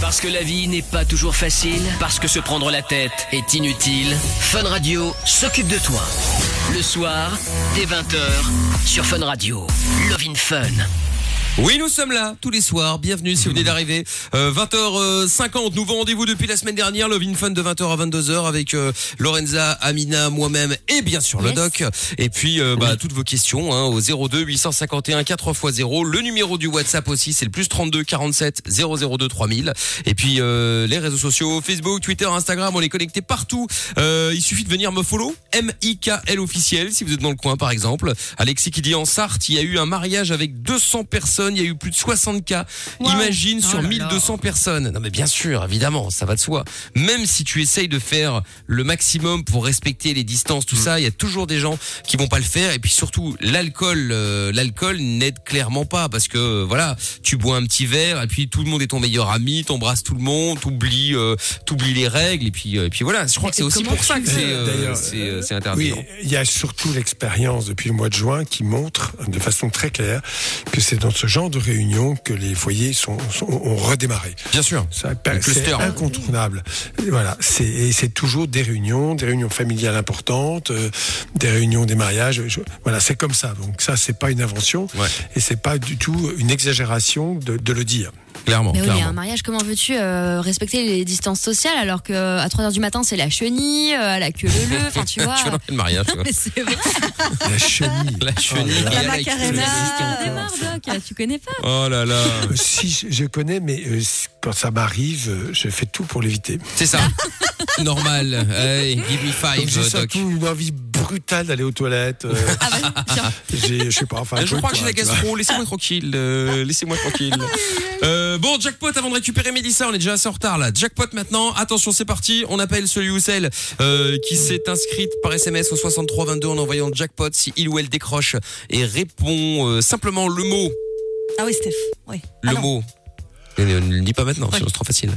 Parce que la vie n'est pas toujours facile, parce que se prendre la tête est inutile, Fun Radio s'occupe de toi. Le soir, dès 20h, sur Fun Radio. Love in Fun. Oui, nous sommes là tous les soirs. Bienvenue si vous venez d'arriver. Euh, 20h50, nouveau rendez-vous depuis la semaine dernière. Love in Fun de 20h à 22h avec euh, Lorenza, Amina, moi-même et bien sûr le Yes. doc. Et puis euh, bah, toutes vos questions hein, au 02 851 4x0. Le numéro du WhatsApp aussi, c'est le plus 32 47 002 3000. Et puis euh, les réseaux sociaux, Facebook, Twitter, Instagram, on est connecté partout. Euh, il suffit de venir me follow. M-I-K-L officiel si vous êtes dans le coin par exemple. Alexis qui dit en Sarthe, il y a eu un mariage avec 200 personnes, il y a eu plus de 60 cas. Imagine Oh sur là 1200 personnes. Non mais bien sûr, évidemment, ça va de soi. Même si tu essayes de faire le maximum pour respecter les distances, Mm. tout ça, il y a toujours des gens qui vont pas le faire. Et puis surtout, l'alcool, euh, l'alcool n'aide clairement pas parce que euh, voilà, tu bois un petit verre et puis tout le monde est ton meilleur ami, t'embrasses tout le monde, t'oublies, euh, t'oublies les règles et puis euh, et puis voilà. Je crois que c'est aussi pour ça que c'est euh, c'est euh, c'est interdit. Oui, il y a surtout l'expérience depuis le mois de juin qui montre de façon très claire que c'est dans ce genre de réunion que les foyers sont, sont- ont redémarré. Bien sûr. C'est incontournable. Et Voilà, c'est toujours des réunions, des réunions familiales importantes, euh, des réunions des mariages. je- voilà, c'est comme ça. Donc ça, c'est pas une invention Ouais. et c'est pas du tout une exagération de, de le dire. Clairement, Mais oui, mais clairement. un mariage, comment veux-tu euh, respecter les distances sociales alors que à 3h du matin c'est la chenille, euh, la queue leu leu, enfin tu vois. Tu vas dans le mariage, tu vois. Mais c'est vrai. La chenille. La chenille. Oh là La. Macarena. Doc, tu connais pas. Oh là là. Euh, si je, je connais, mais euh, quand ça m'arrive, je fais tout pour l'éviter. C'est ça. Normal. Hey, give me Donc five, j'ai doc. surtout une envie brutale d'aller aux toilettes. euh, Ah j'ai, je sais pas, enfin. Euh, Je truc, crois que j'ai la gastro, laissez-moi tranquille, euh, laissez-moi tranquille. Euh, bon, jackpot avant de récupérer Mélissa, on est déjà assez en retard là. Jackpot maintenant, attention c'est parti, on appelle celui ou celle euh, qui s'est inscrite par SMS au 6322 en envoyant jackpot si il ou elle décroche et répond euh, simplement le mot, Ah oui, Steph. Oui. le Ah mot. Ne, ne- ne le dis pas maintenant, sinon c'est trop facile.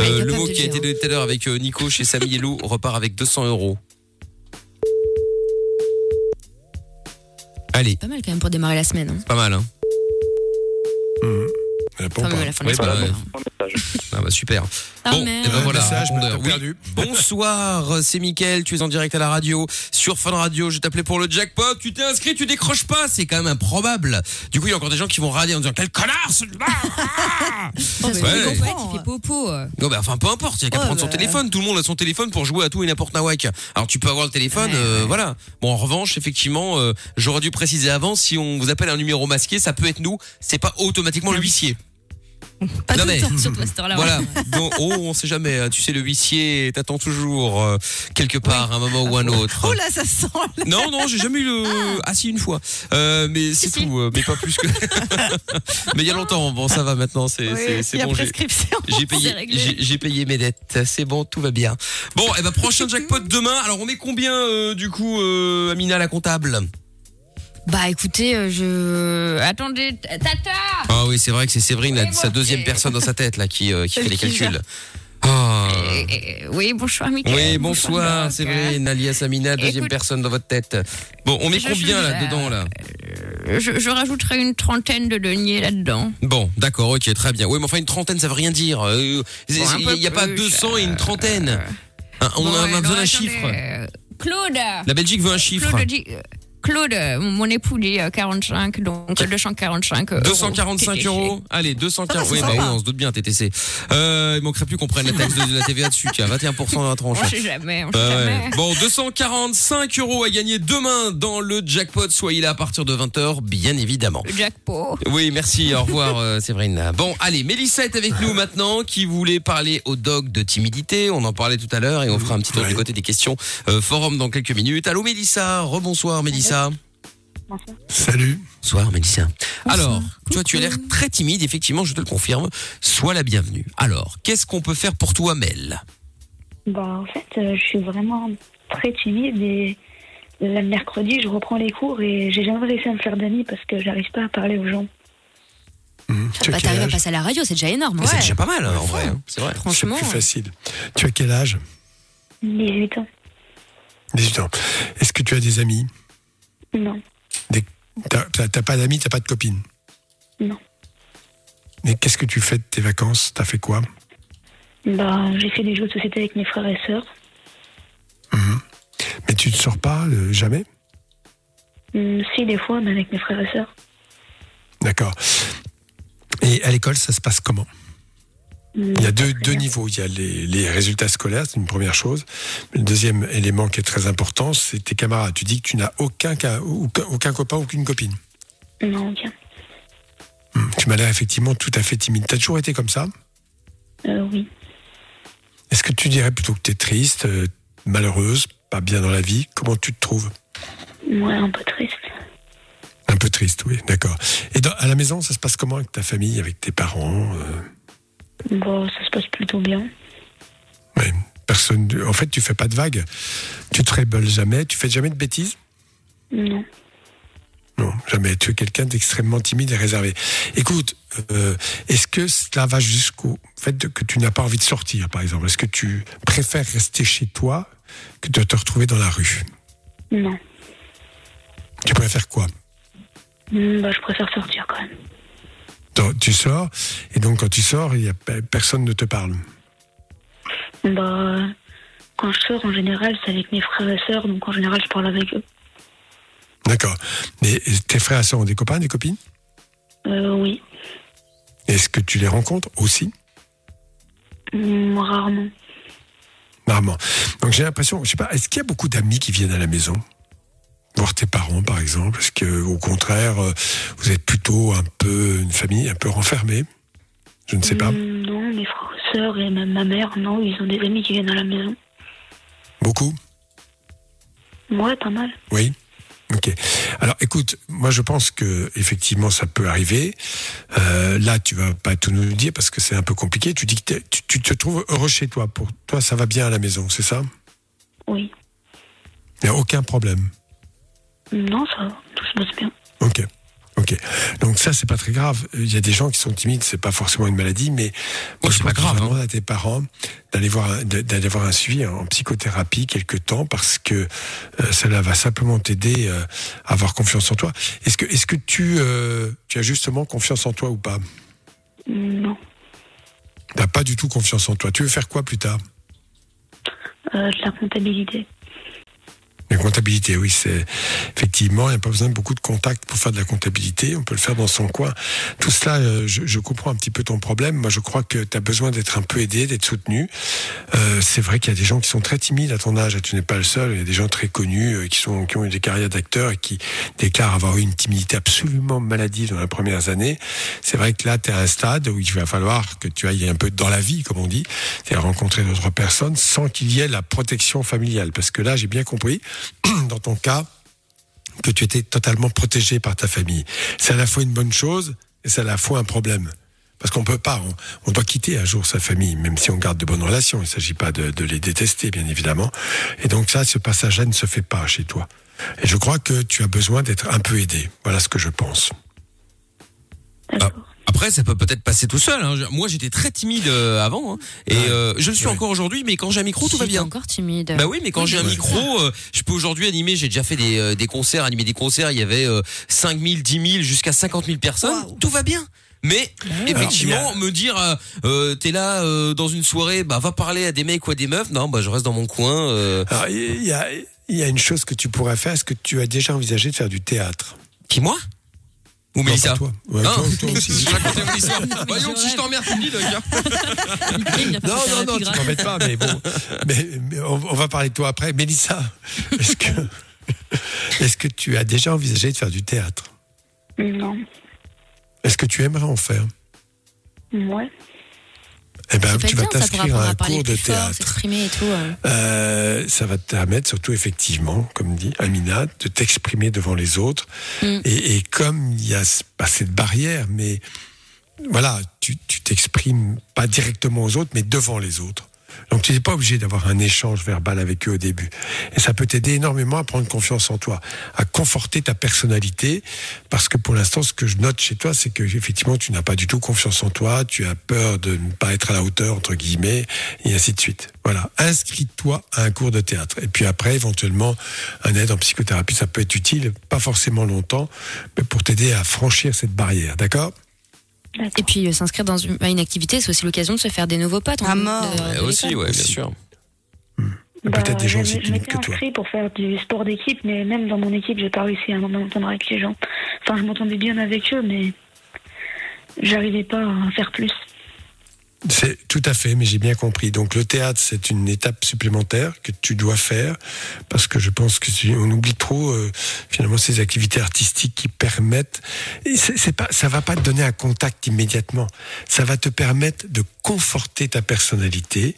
Euh, le mot qui a été donné tout à l'heure avec Nico chez Samy et Lou repart avec 200 euros. Allez, Pas mal quand même pour démarrer la semaine. Hein. pas mal hein. Mmh. Elle répond Enfin, pas. mais à la fin de Oui, la bah, semaine. ouais. Ah bah super. Ah, bon, merde. et ben voilà, message, répondeur. Oui. perdu. Bonsoir, c'est Mickaël, tu es en direct à la radio, sur Fun Radio, je t'appelais pour le jackpot, tu t'es inscrit, tu décroches pas, c'est quand même improbable. Du coup, il y a encore des gens qui vont râler en disant quel connard celui-là Ça se Ouais. fait, Ouais. il fait popo. euh. Non, bah, enfin, peu importe, il y a qu'à Ouais, prendre son bah. téléphone, tout le monde a son téléphone pour jouer à tout et n'importe nawak. Alors tu peux avoir le téléphone, euh, voilà. Bon, en revanche, effectivement, euh, j'aurais dû préciser avant, si on vous appelle un numéro masqué, ça peut être nous, c'est pas automatiquement l'huissier. Pas Non, mais- temps. Voilà. Donc, oh, on sait jamais. hein. Tu sais, le huissier t'attend toujours euh, quelque part, à un moment ou un autre. Oh là, ça sent. là. Non, non, j'ai jamais eu le. Ah si, une fois. Euh, mais c'est tout. euh, mais pas plus que. mais il y a longtemps. Bon, ça va maintenant. C'est c'est- c'est il y a bon. j'ai- prescription. J'ai payé, réglé. j'ai j'ai payé mes dettes. C'est bon, tout va bien. Bon, et ben prochain jackpot demain. Alors on met combien euh, du coup, euh, Amina la comptable? Bah écoutez, euh, je. Attendez, Tata Ah oui, c'est vrai que c'est Séverine, la- sa deuxième c'est- personne dans sa tête là qui euh, qui fait les calculs. Ah. Euh, euh, Oui, bonsoir, Mickaël. Oui, bonsoir, Doc. Séverine, alias Amina, deuxième Écoute- personne dans votre tête. Bon, on met Je combien suis, là euh, dedans là Euh, Je, je rajouterai une trentaine de deniers là-dedans. Bon, d'accord, ok, très bien. Oui, mais enfin une trentaine, ça veut rien dire. Euh, Il Bon, un peu n'y a, pas plus, 200 et une trentaine. Hein, on Bon, a, on a alors, besoin d'un attendez, chiffre. euh, Claude La Belgique veut un chiffre. Claude dit. euh, Claude, euh, mon époux, il est euh, 45, donc euh, 245 euros. 245 TTC. euros. Allez, 240. Ça va, Oui, c'est bah oui, on se doute bien, TTC. Euh, il manquerait plus qu'on prenne la taxe de, de la TVA dessus. Tiens, 21% dans la tranche. On sait jamais, on sait Bah ouais. jamais. Bon, 245 euros à gagner demain dans le jackpot. Soyez là à partir de 20h, bien évidemment. Le jackpot. Oui, merci. Au revoir, euh, Séverine. Bon, allez, Mélissa est avec nous maintenant, qui voulait parler au dog de timidité. On en parlait tout à l'heure et on fera un petit tour du côté des questions euh, forum dans quelques minutes. Allô, Mélissa. Rebonsoir, Mélissa. Salut. Bonsoir, Mélissa. Alors, toi, tu as l'air très timide, effectivement, je te le confirme. Sois la bienvenue. Alors, qu'est-ce qu'on peut faire pour toi, Mel? Bah, en fait, euh, je suis vraiment très timide et le mercredi, je reprends les cours et j'ai jamais réussi à me faire d'amis parce que j'arrive pas à parler aux gens. Tu as Bah, quel t'arrives à âge? passer à la radio, c'est déjà énorme. C'est ouais. déjà pas mal, hein, en vrai. hein. C'est vrai. Franchement. C'est plus facile. Tu as quel âge? 18 ans. 18 ans. Est-ce que tu as des amis? Non. Des- T'as pas d'amis, t'as pas de copine Non. Mais qu'est-ce que tu fais de tes vacances? T'as fait quoi? Bah, j'ai fait des jeux de société avec mes frères et sœurs. Mais tu ne sors pas euh, jamais? Hum, si, des fois, mais avec mes frères et sœurs. D'accord. Et à l'école, ça se passe comment? Il y a deux, deux niveaux. Il y a les, les résultats scolaires, c'est une première chose. Le deuxième élément qui est très important, c'est tes camarades. Tu dis que tu n'as aucun, aucun, aucun copain, aucune copine. Non, bien. Hum, Tu m'as l'air effectivement tout à fait timide. T'as toujours été comme ça? Euh, oui. Est-ce que tu dirais plutôt que tu es triste, euh, malheureuse, pas bien dans la vie? Comment tu te trouves? Ouais, un peu triste. Un peu triste, oui, d'accord. Et dans- à la maison, ça se passe comment avec ta famille, avec tes parents euh, Bon, ça se passe plutôt bien. Personne. En fait, tu fais pas de vagues. Tu te rébeles jamais. Tu fais jamais de bêtises? Non. Non, jamais. Tu es quelqu'un d'extrêmement timide et réservé. Écoute, euh, est-ce que cela va jusqu'au fait que tu n'as pas envie de sortir, par exemple? Est-ce que tu préfères rester chez toi que de te retrouver dans la rue? Non. Tu préfères quoi? Hum, bah, je préfère sortir quand même. Tu sors, et donc quand tu sors, y a, pe- personne ne te parle. Bah, quand je sors, en général, c'est avec mes frères et sœurs, donc en général, je parle avec eux. D'accord. Mais tes frères et sœurs ont des copains, des copines? Euh, oui. Est-ce que tu les rencontres aussi? Hum, rarement. Rarement. Donc j'ai l'impression, je sais pas, est-ce qu'il y a beaucoup d'amis qui viennent à la maison? Voir tes parents, par exemple Est-ce que, au contraire, euh, vous êtes plutôt un peu une famille un peu renfermée? Je ne sais pas. Hum, non, mes frères sœurs et même ma mère, non, ils ont des amis qui viennent à la maison. Beaucoup? Ouais, pas mal. Oui. Ok. Alors, écoute, moi, je pense que effectivement, ça peut arriver. Euh, là, tu vas pas tout nous dire parce que c'est un peu compliqué. Tu dis que tu, tu te trouves heureux chez toi. Pour toi, ça va bien à la maison, c'est ça? Oui. Il n'y a aucun problème. Non, ça va, tout se passe bien. Ok. Ok. Donc ça, c'est pas très grave. Il y a des gens qui sont timides, c'est pas forcément une maladie, mais moi, je c'est pas grave, vraiment à tes parents d'aller voir, un- de- d'aller voir un suivi en psychothérapie quelque temps parce que euh, cela va simplement t'aider euh, à avoir confiance en toi. Est-ce que, est-ce que tu, euh, tu as justement confiance en toi ou pas? Non. T'as pas du tout confiance en toi. Tu veux faire quoi plus tard? Euh, de la comptabilité. La comptabilité, oui, c'est effectivement, il n'y a pas besoin de beaucoup de contacts pour faire de la comptabilité. On peut le faire dans son coin. Tout cela, euh, je, je comprends un petit peu ton problème. Moi, je crois que tu as besoin d'être un peu aidé, d'être soutenu. Euh, c'est vrai qu'il y a des gens qui sont très timides à ton âge. Tu n'es pas le seul. Il y a des gens très connus euh, qui sont qui ont eu des carrières d'acteurs et qui déclarent avoir eu une timidité absolument maladive dans les premières années. C'est vrai que là, tu es à un stade où il va falloir que tu ailles un peu dans la vie, comme on dit, c'est-à-dire rencontrer d'autres personnes sans qu'il y ait la protection familiale. Parce que là, j'ai bien compris, dans ton cas, que tu étais totalement protégé par ta famille. C'est à la fois une bonne chose et c'est à la fois un problème. Parce qu'on peut pas, on, doit quitter un jour sa famille, même si on garde de bonnes relations. Il ne s'agit pas de, les détester, bien évidemment. Et donc ça, ce passage-là ne se fait pas chez toi. Et je crois que tu as besoin d'être un peu aidé. Voilà ce que je pense. Ah, Après, ça peut peut-être passer tout seul. hein. Moi, j'étais très timide euh, avant, hein. et euh, je le suis encore aujourd'hui. Mais quand j'ai un micro, tout va bien. encore timide. Bah oui, mais quand j'ai un micro, euh, je peux aujourd'hui animer. J'ai déjà fait des, euh, des concerts, animer des concerts. Il y avait euh, 5 000, 10 000, jusqu'à 50 000 personnes. Tout va bien. Mais effectivement, Alors, il y me dire, euh, euh, t'es là euh, dans une soirée, bah va parler à des mecs ou à des meufs. Non, bah je reste dans mon coin. euh. Alors, il y a, il y a une chose que tu pourrais faire. Est-ce que tu as déjà envisagé de faire du théâtre? Qui moi? Ou Non, Mélissa toi. Ouais, Hein toi, toi aussi. Je racontais mon histoire. Voyons, si je t'emmerde, tu me dis, Doc. Non, non, non, tu t'embêtes pas, mais bon. Mais, mais on, on va parler de toi après. Mélissa, est-ce que, est-ce que tu as déjà envisagé de faire du théâtre? Non. Est-ce que tu aimerais en faire? Ouais. Eh ben, tu vas t'inscrire à un cours de fort, théâtre. et tout. euh. Euh, ça va te permettre surtout effectivement, comme dit Amina, de t'exprimer devant les autres. Mm. Et, et comme il y a pas cette barrière, mais voilà, tu tu t'exprimes pas directement aux autres, mais devant les autres. Donc tu n'es pas obligé d'avoir un échange verbal avec eux au début. Et ça peut t'aider énormément à prendre confiance en toi, à conforter ta personnalité, parce que pour l'instant, ce que je note chez toi, c'est que effectivement, tu n'as pas du tout confiance en toi, tu as peur de ne pas être à la hauteur, entre guillemets, et ainsi de suite. Voilà, inscris-toi à un cours de théâtre. Et puis après, éventuellement, un aide en psychothérapie, ça peut être utile, pas forcément longtemps, mais pour t'aider à franchir cette barrière, d'accord? Et puis euh, s'inscrire dans une, à une activité, c'est aussi l'occasion de se faire des nouveaux potes. À en- mort. de- de aussi, ouais, bien sûr. Peut-être des gens aussi je timides m'étais que toi. pour faire du sport d'équipe, mais même dans mon équipe, j'ai pas réussi à m'entendre avec les gens. Enfin, je m'entendais bien avec eux, mais j'arrivais pas à faire plus. C'est tout à fait, mais j'ai bien compris. Donc le théâtre, c'est une étape supplémentaire que tu dois faire parce que je pense que on oublie trop euh, finalement ces activités artistiques qui permettent. et C'est pas, ça va pas te donner un contact immédiatement. Ça va te permettre de conforter ta personnalité,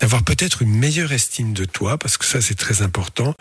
d'avoir peut-être une meilleure estime de toi parce que ça c'est très important.